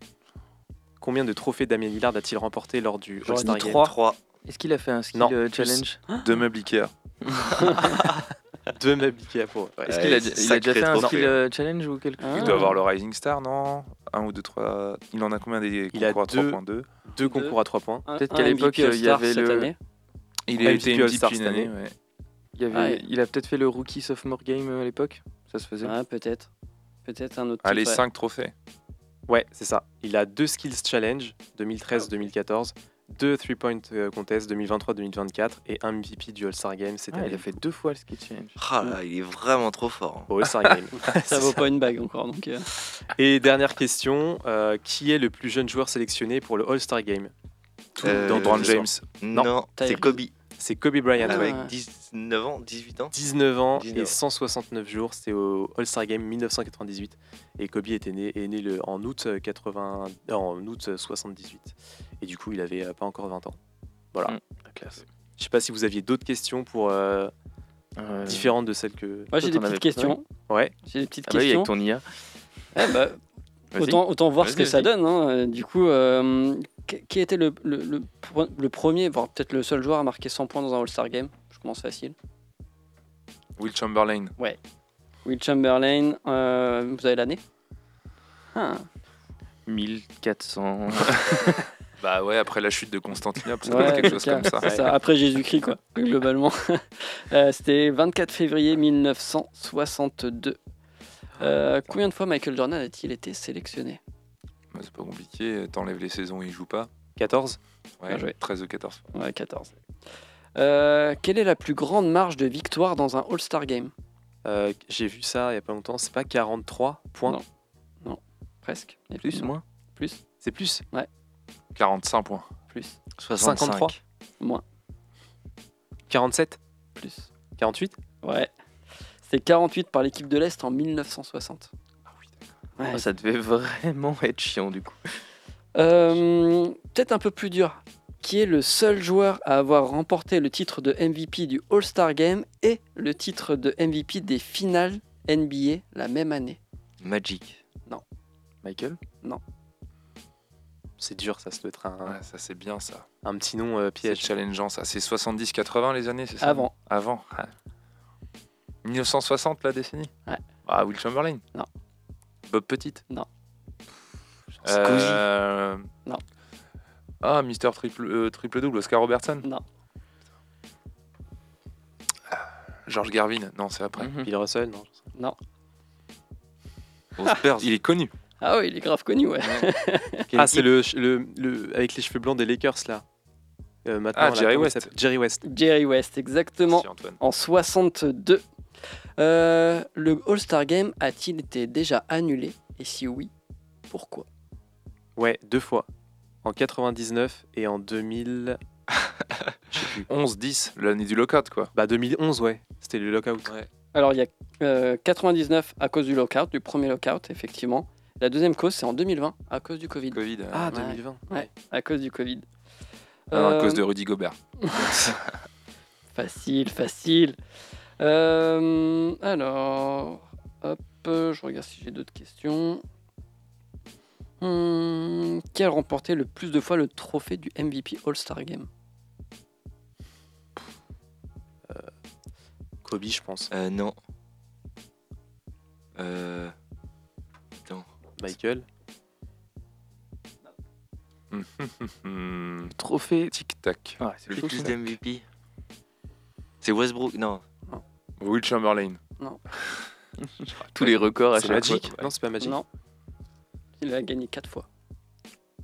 Combien de trophées Damien Lillard a-t-il remporté lors du All-Star Game trois. 3. Est-ce qu'il a fait un skill Non, euh, challenge Deux meubles Ikea. (laughs) Deux meubles Ikea pour. ouais. Est-ce qu'il a, il a déjà fait un trophée, skill euh, challenge ou quelque Ah. Il doit avoir le Rising Star, non? Un ou deux, trois. Il en a combien des Il a concours à deux. 3.2 Deux concours à trois points. Un- Peut-être qu'à l'époque, euh, il y avait cette le- année. Il a Ah, été MVP cette année. ouais. Il, avait, il a peut-être fait le rookie sophomore game à l'époque Ça se faisait Ouais, peut-être. Peut-être un autre. Allez, titre, ouais. 5 trophées. Ouais, c'est ça. Il a deux skills challenge 2013-2014, deux 3 point euh, contest 2023-2024 et un MVP du All-Star Game cette Ah, année. il a fait deux fois le ski challenge. Ah là, il est vraiment trop fort. au All-Star Game. (laughs) (laughs) Ça vaut pas une bague encore. Donc, euh, Et dernière question, euh, qui est le plus jeune joueur sélectionné pour le All-Star Game? Euh, Dans James. Non, c'est. Kobe. C'est Kobe Bryant, Ah, Avec ouais. 19 ans, 18 ans. 19 ans 19 et ans. 169 jours. C'était au All-Star Game 1998. Et Kobe était né, est né le, en, août 80, euh, en août 78. Et du coup, il avait euh, pas encore 20 ans. Voilà. Mm. La classe. Je sais pas si vous aviez d'autres questions pour euh, Euh, différentes de celles que. Moi, j'ai des petites questions. Ouais. J'ai des petites Ah bah questions. avec ton IA. Eh bah, Vas-y. autant, autant voir ce que ça donne. hein. Euh, Du coup, euh, qui- était le, le, le pre- le premier, voire peut-être le seul joueur à marquer 100 points dans un All-Star Game Je commence facile. Will Chamberlain. Will Chamberlain, euh, vous avez l'année? Ah, 1400. (laughs) Bah ouais, après la chute de Constantinople, ça Ouais, quelque chose comme ça. Après Jésus-Christ, quoi, globalement. (laughs) Euh, C'était 24 février 1962. Euh, combien de fois Michael Jordan a-t-il été sélectionné? Bah, c'est pas compliqué, t'enlèves les saisons il joue pas. 14 Ouais, Bien joué. 13 ou 14. Ouais, 14. Euh, quelle est la plus grande marge de victoire dans un All-Star Game? Euh, J'ai vu ça il y a pas longtemps. C'est pas 43 points? Non. Presque. Et Plus, moins? Plus, C'est plus? 45 points. plus, 53 moins, 47 plus. 48 Ouais. C'était 48 par l'équipe de l'Est en 1960. Ouais. Ah, Ça devait (laughs) vraiment être chiant du coup. Euh, Peut-être un peu plus dur. Qui est le seul joueur à avoir remporté le titre de MVP du All-Star Game et le titre de MVP des finales NBA la même année? Magic. Michael? C'est dur, ça, ça doit être un, Ouais, ça c'est bien ça. un petit nom euh, piège. challengeant ça. C'est 70-80 les années, c'est ça? Avant. Avant. ouais. 1960 la décennie? Ouais. Ah, Will Chamberlain Non. Bob Petite Non. Euh, Non. Ah, Mister Triple, euh, triple Double, Oscar Robertson Non. George Garvin Non, c'est après. Mhm. Bill Russell, non. Non. Spurs. (laughs) Il est connu. Ah oui, il est grave connu, ouais. (laughs) Ah, c'est le, le, le- avec les cheveux blancs des Lakers là. Euh, maintenant, Ah, là, Jerry West. Jerry West. Jerry West, exactement. Merci. En 62. Euh, le All-Star Game a-t-il été déjà annulé? Et si oui, pourquoi? Ouais, deux fois. En 99 et en 2000. (laughs) Je sais plus. 11-10, l'année du lockout quoi. Bah 2011, ouais. C'était le lockout. Alors, il y a euh, 99 à cause du lockout, du premier lockout, effectivement. La deuxième cause, c'est en 2020, à cause du Covid. Covid. euh, Ah, Ouais. 2020. Ouais, à cause du Covid. ah à Euh, cause de Rudy Gobert. (laughs) Facile, facile. Euh, alors, hop, je regarde si j'ai d'autres questions. Hmm, qui a remporté le plus de fois le trophée du MVP All-Star Game? Kobe, je pense. Euh, non. Euh, Michael? Trophée. Tic-tac. Ah, c'est le plus d'MVP. C'est Westbrook. Non. Will Chamberlain. (laughs) Tous les records à C'est chaque Magic fois. Non, c'est pas Magic. Non. Il a gagné 4 fois.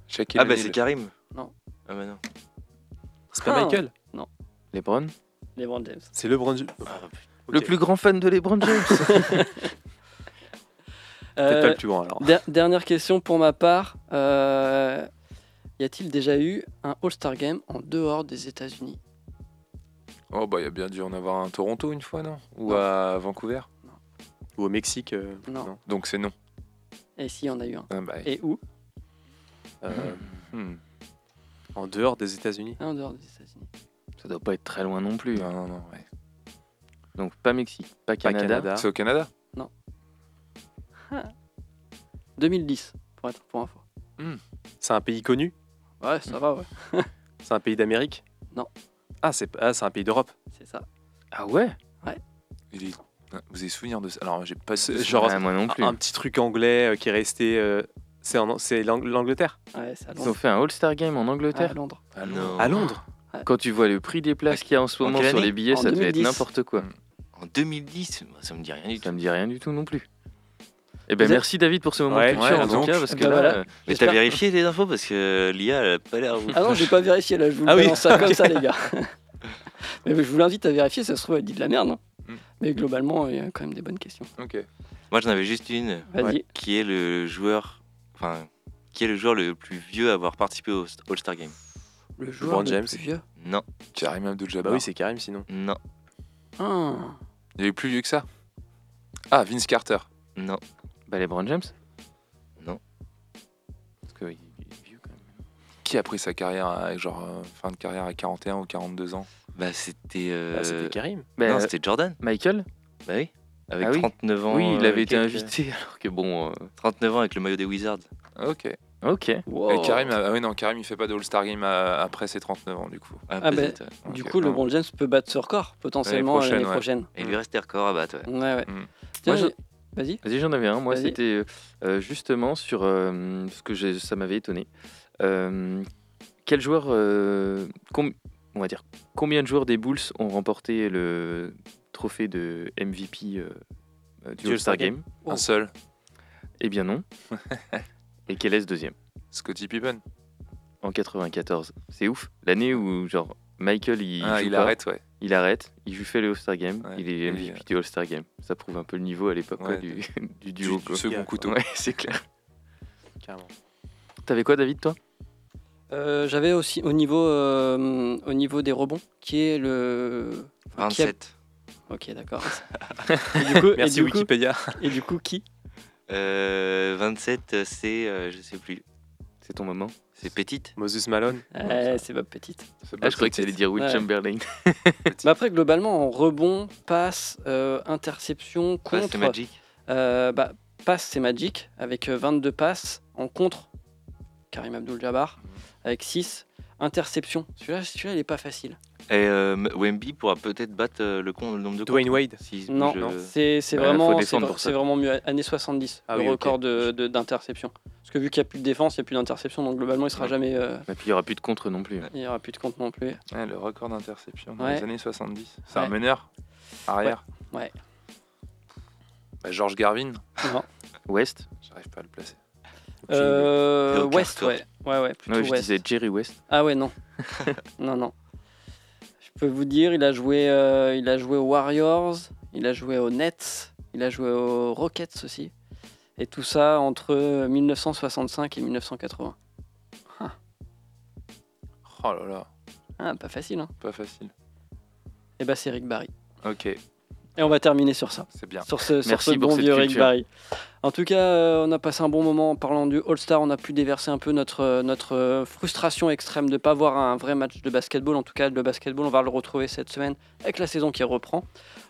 Shaquille Ah bah O'Neal. c'est Karim. Non. Ah bah non. C'est pas Ah. Michael. LeBron LeBron James. C'est LeBron James. Le plus grand fan de LeBron James. (laughs) (laughs) Peut-être Euh, pas le plus grand alors. der- dernière question pour ma part. Euh, y a-t-il déjà eu un All-Star Game en dehors des États-Unis? Oh bah il y a bien dû en avoir un à Toronto une fois, non? Ou Non. à Vancouver? Ou au Mexique. euh, Non. Donc c'est non. Et si, il y en a eu un. Ah bah, Et où? Euh, hmm. en dehors des États-Unis. En dehors des États-Unis. Ça doit pas être très loin non plus. Non, non, non. ouais. Donc pas Mexique, pas Pas Canada. Canada. C'est au Canada? 2010, (laughs) pour être pour info. C'est un pays connu? Ouais, ça va, ouais. C'est un pays d'Amérique? Non. Ah, c'est ah, c'est un pays d'Europe. C'est ça. Ah ouais? Il est- Vous avez souvenir de ça? Alors j'ai pas genre- Ouais, Moi non plus. Un, un petit truc anglais euh, qui est resté. euh, c'est en- l'Angleterre Ouais, c'est à Ils ont fait un All-Star Game en Ouais, à Angleterre. Londres. Ah. À Londres? Quand tu vois le prix des places qu'il y a en ce En moment sur les billets, En ça devait être 2010. n'importe quoi. Mm. En 2010, ça me dit rien du tout. Ça me dit rien du tout non plus. Eh ben merci David pour ce moment Ouais, de culture ouais, en tout donc, cas parce que bah là, voilà. euh, Mais t'as vérifié les infos parce que l'IA elle a pas l'air. Ah non, j'ai pas vérifié là, je vous Ah oui. ça comme ça, (laughs) les gars. Mais je vous l'invite à vérifier, ça se trouve, elle dit de la merde. hein. Mm. Mais globalement, il y a quand même des bonnes questions. Ok. Moi j'en avais juste une. Vas-y. Qui est le joueur, enfin, qui est le joueur le plus vieux à avoir participé au All-Star Game? Le joueur le James. plus vieux? Non, Karim Bah Abdul-Jabbar. oui, c'est Karim sinon. non, Ah. Il eu plus vieux que ça. Ah, Vince Carter. non. Bah, LeBron James Non. Parce qu'il est vieux quand même. Qui a pris sa carrière, à, genre euh, fin de carrière à 41 ou 42 ans? Bah c'était. euh, Ah, c'était Karim. Bah, non, c'était Jordan. Michael Bah oui. Avec Ah oui. 39 ans. Oui, il euh, avait été quelques- invité (laughs) alors que bon. euh, 39 ans avec le maillot des Wizards. Ok. Ok. Wow. Et Karim, ah oui, non, Karim, il fait pas de All-Star Game à- après ses 39 ans, du coup. Ah, Ah, peut-être, ouais. Du Ok, coup, non. LeBron James peut battre ce record potentiellement L'année l'année prochaine, prochaine. Et il lui reste des records à battre. ouais. Ouais, ouais. Mm. Tiens, Moi, je- Vas-y. Vas-y, j'en avais un. Moi, c'était euh, euh, justement sur euh, ce que ça m'avait étonné. Euh, quel joueur, euh, on va dire, combien de joueurs des Bulls ont remporté le trophée de MVP du All-Star Game? Oh. Un seul, Eh bien non. (laughs) Et quel est ce deuxième? Scottie Pippen. En 94. C'est ouf. L'année où genre Michael il, ah, joue il pas, arrête, ouais. Il arrête, il joue fait le All-Star Game, Ouais, il est MVP euh, du All-Star Game. Ça prouve un peu le niveau à l'époque Ouais, du, (laughs) du Du, duo. du quoi. second Yeah. couteau. Ouais, c'est clair. Carrément. T'avais quoi David toi? Euh, J'avais aussi au niveau, euh, au niveau des rebonds, qui est le. enfin, qui a- 27. Ok, d'accord. (laughs) du et Merci du coup- Wikipédia. et du coup, qui? Euh, 27, euh, c'est. euh, je sais plus. C'est ton moment C'est Petite. Moses Malone. C'est Bob Petite. Ah, pas je croyais que tu allais dire Will Ouais. Chamberlain. (laughs) Mais après, globalement, en rebond, passe, euh, interception, contre. c'est Magic. Euh, bah, passe, c'est Magic, avec euh, 22 passes. En contre, Karim Abdul-Jabbar, avec 6. Interception. Celui-là, celui-là, il est pas facile. Et euh, Wemby pourra peut-être battre euh, le, con- le nombre de Dwayne Wade. se Non, bouge, euh, c'est Bah, vraiment, c'est vraiment mieux. Années 70, Ah le oui, record de- de- d'interception. Parce que vu qu'il n'y a plus de défense, il n'y a plus d'interception, donc globalement, il sera Ouais. jamais. euh, Et puis il n'y aura plus de contre non plus. il n'y aura plus de compte non plus. Ouais, le record d'interception dans Ouais. les années 70. C'est Ouais. un meneur arrière. Ouais. Bah, George Garvin, Non. West j'arrive pas à le placer. Euh, West, ouais. Ouais, ouais, plutôt je West. disais Jerry West. Ah ouais, non. (laughs) non, non. Je peux vous dire, il a joué, euh, il a joué aux Warriors, il a joué aux Nets, il a joué aux Rockets aussi. Et tout ça entre 1965 et 1980. Oh là là, Ah, pas facile, hein. pas facile. Et bah, c'est Rick Barry. Ok, Et on va terminer sur ça. c'est bien. Sur ce, sur bon vieux Rick. Barry. En tout cas, euh, on a passé un bon moment en parlant du All-Star. On a pu déverser un peu notre, euh, notre euh, frustration extrême de ne pas voir un vrai match de basketball. En tout cas, le basketball, on va le retrouver cette semaine avec la saison qui reprend.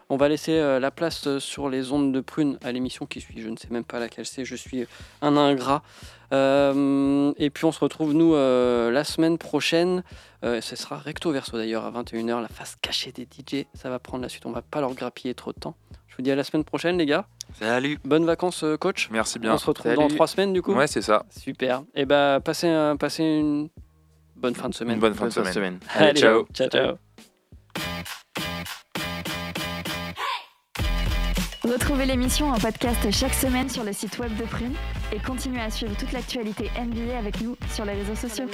On va laisser la place sur les ondes de prune à l'émission qui suit. Je ne sais même pas laquelle c'est. Je suis un ingrat. Et puis on se retrouve nous la semaine prochaine. Euh, ce sera recto verso d'ailleurs à 21h, la face cachée des DJ. Ça va prendre la suite. On va pas leur grappiller trop de temps. Je vous dis à la semaine prochaine les gars. Salut Bonnes vacances euh, coach. Merci bien. On se retrouve Salut. dans trois semaines du coup. Ouais, c'est ça. Super. Et bah passez, un- passez une bonne fin de semaine. Une bonne fin de semaine. Allez, ciao. ciao ciao. Retrouvez l'émission en podcast chaque semaine sur le site web de Prune et continuez à suivre toute l'actualité NBA avec nous sur les réseaux sociaux.